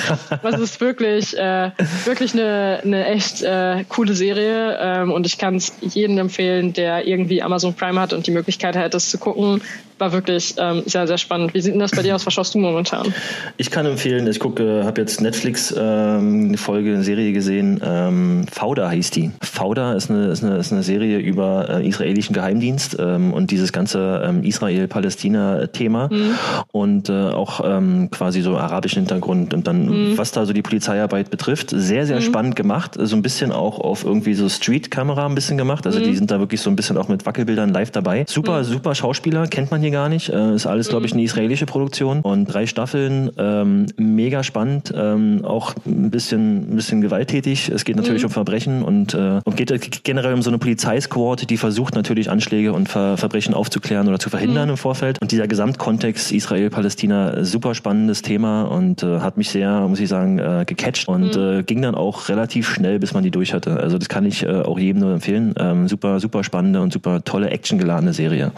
S2: Das ist wirklich, äh, wirklich eine, eine echt äh, coole Serie ähm, und ich kann es jedem empfehlen, der irgendwie Amazon Prime hat und die Möglichkeit hat, das zu gucken. War wirklich ähm, sehr, sehr spannend. Wie sieht denn das bei dir aus? Was schaust du momentan?
S1: Ich kann empfehlen, ich gucke, habe jetzt Netflix ähm, eine Folge, eine Serie gesehen. Ähm, Fauda hieß die. Fauda ist eine, ist eine, ist eine Serie über äh, israelischen Geheimdienst ähm, und dieses ganze ähm, Israel-Palästina-Thema mhm. und äh, auch ähm, quasi so arabischen Hintergrund und dann, mhm. was da so die Polizeiarbeit betrifft, sehr, sehr mhm. spannend gemacht. So ein bisschen auch auf irgendwie so Street-Kamera ein bisschen gemacht. Also die mhm. sind da wirklich so ein bisschen auch mit Wackelbildern live dabei. Super, mhm. super Schauspieler, kennt man hier gar nicht. Äh, ist alles, glaube ich, eine israelische Produktion. Und drei Staffeln, ähm, mega spannend, ähm, auch ein bisschen, ein bisschen gewalttätig. Es geht natürlich mhm. um Verbrechen und, äh, und geht generell um so eine Polizeisquad, die versucht natürlich Anschläge und Ver Verbrechen aufzuklären oder zu verhindern mhm. im Vorfeld. Und dieser Gesamtkontext Israel-Palästina, super spannendes Thema und äh, hat mich sehr, muss ich sagen, äh, gecatcht und mhm. äh, ging dann auch relativ schnell, bis man die durch hatte. Also das kann ich äh, auch jedem nur empfehlen. Ähm, super, super spannende und super tolle actiongeladene Serie.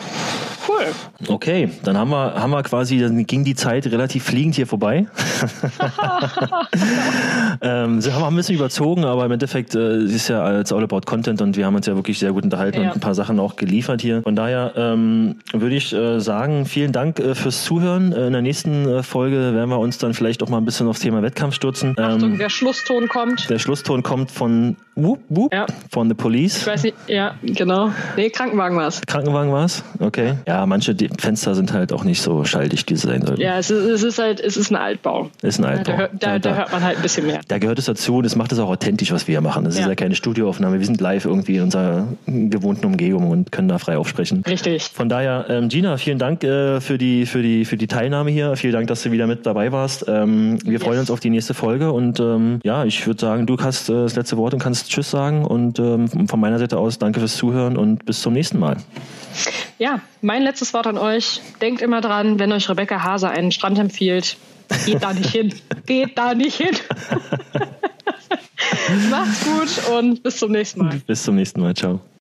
S2: Cool.
S1: Okay, dann haben wir, haben wir quasi, dann ging die Zeit relativ fliegend hier vorbei. ähm, sie haben auch ein bisschen überzogen, aber im Endeffekt äh, ist ja als All About Content und wir haben uns ja wirklich sehr gut unterhalten ja. und ein paar Sachen auch geliefert hier. Von daher ähm, würde ich äh, sagen, vielen Dank äh, fürs Zuhören. Äh, in der nächsten äh, Folge werden wir uns dann vielleicht auch mal ein bisschen aufs Thema Wettkampf stürzen.
S2: Achtung, ähm, der Schlusston kommt.
S1: Der Schlusston kommt von Whoop, whoop, ja. von The Police.
S2: Ich weiß nicht, ja, genau. Nee, Krankenwagen war es.
S1: Krankenwagen war es? Okay. Ja, manche Fenster sind halt auch nicht so schaltig, die sein sollten.
S2: Ja, es ist, es ist halt, es ist ein Altbau.
S1: Ist ein Altbau.
S2: Da, da, da, hört man halt ein bisschen mehr.
S1: Da gehört es dazu und es macht es auch authentisch, was wir hier machen. Das ja. ist ja keine Studioaufnahme. Wir sind live irgendwie in unserer gewohnten Umgebung und können da frei aufsprechen.
S2: Richtig.
S1: Von daher, ähm, Gina, vielen Dank äh, für, die, für, die, für die Teilnahme hier. Vielen Dank, dass du wieder mit dabei warst. Ähm, wir yes. freuen uns auf die nächste Folge und ähm, ja, ich würde sagen, du hast äh, das letzte Wort und kannst Tschüss sagen und ähm, von meiner Seite aus danke fürs Zuhören und bis zum nächsten Mal.
S2: Ja, mein letztes Wort an euch. Denkt immer dran, wenn euch Rebecca Hase einen Strand empfiehlt, geht da nicht hin. Geht da nicht hin. Macht's gut und bis zum nächsten Mal.
S1: Bis zum nächsten Mal. Ciao.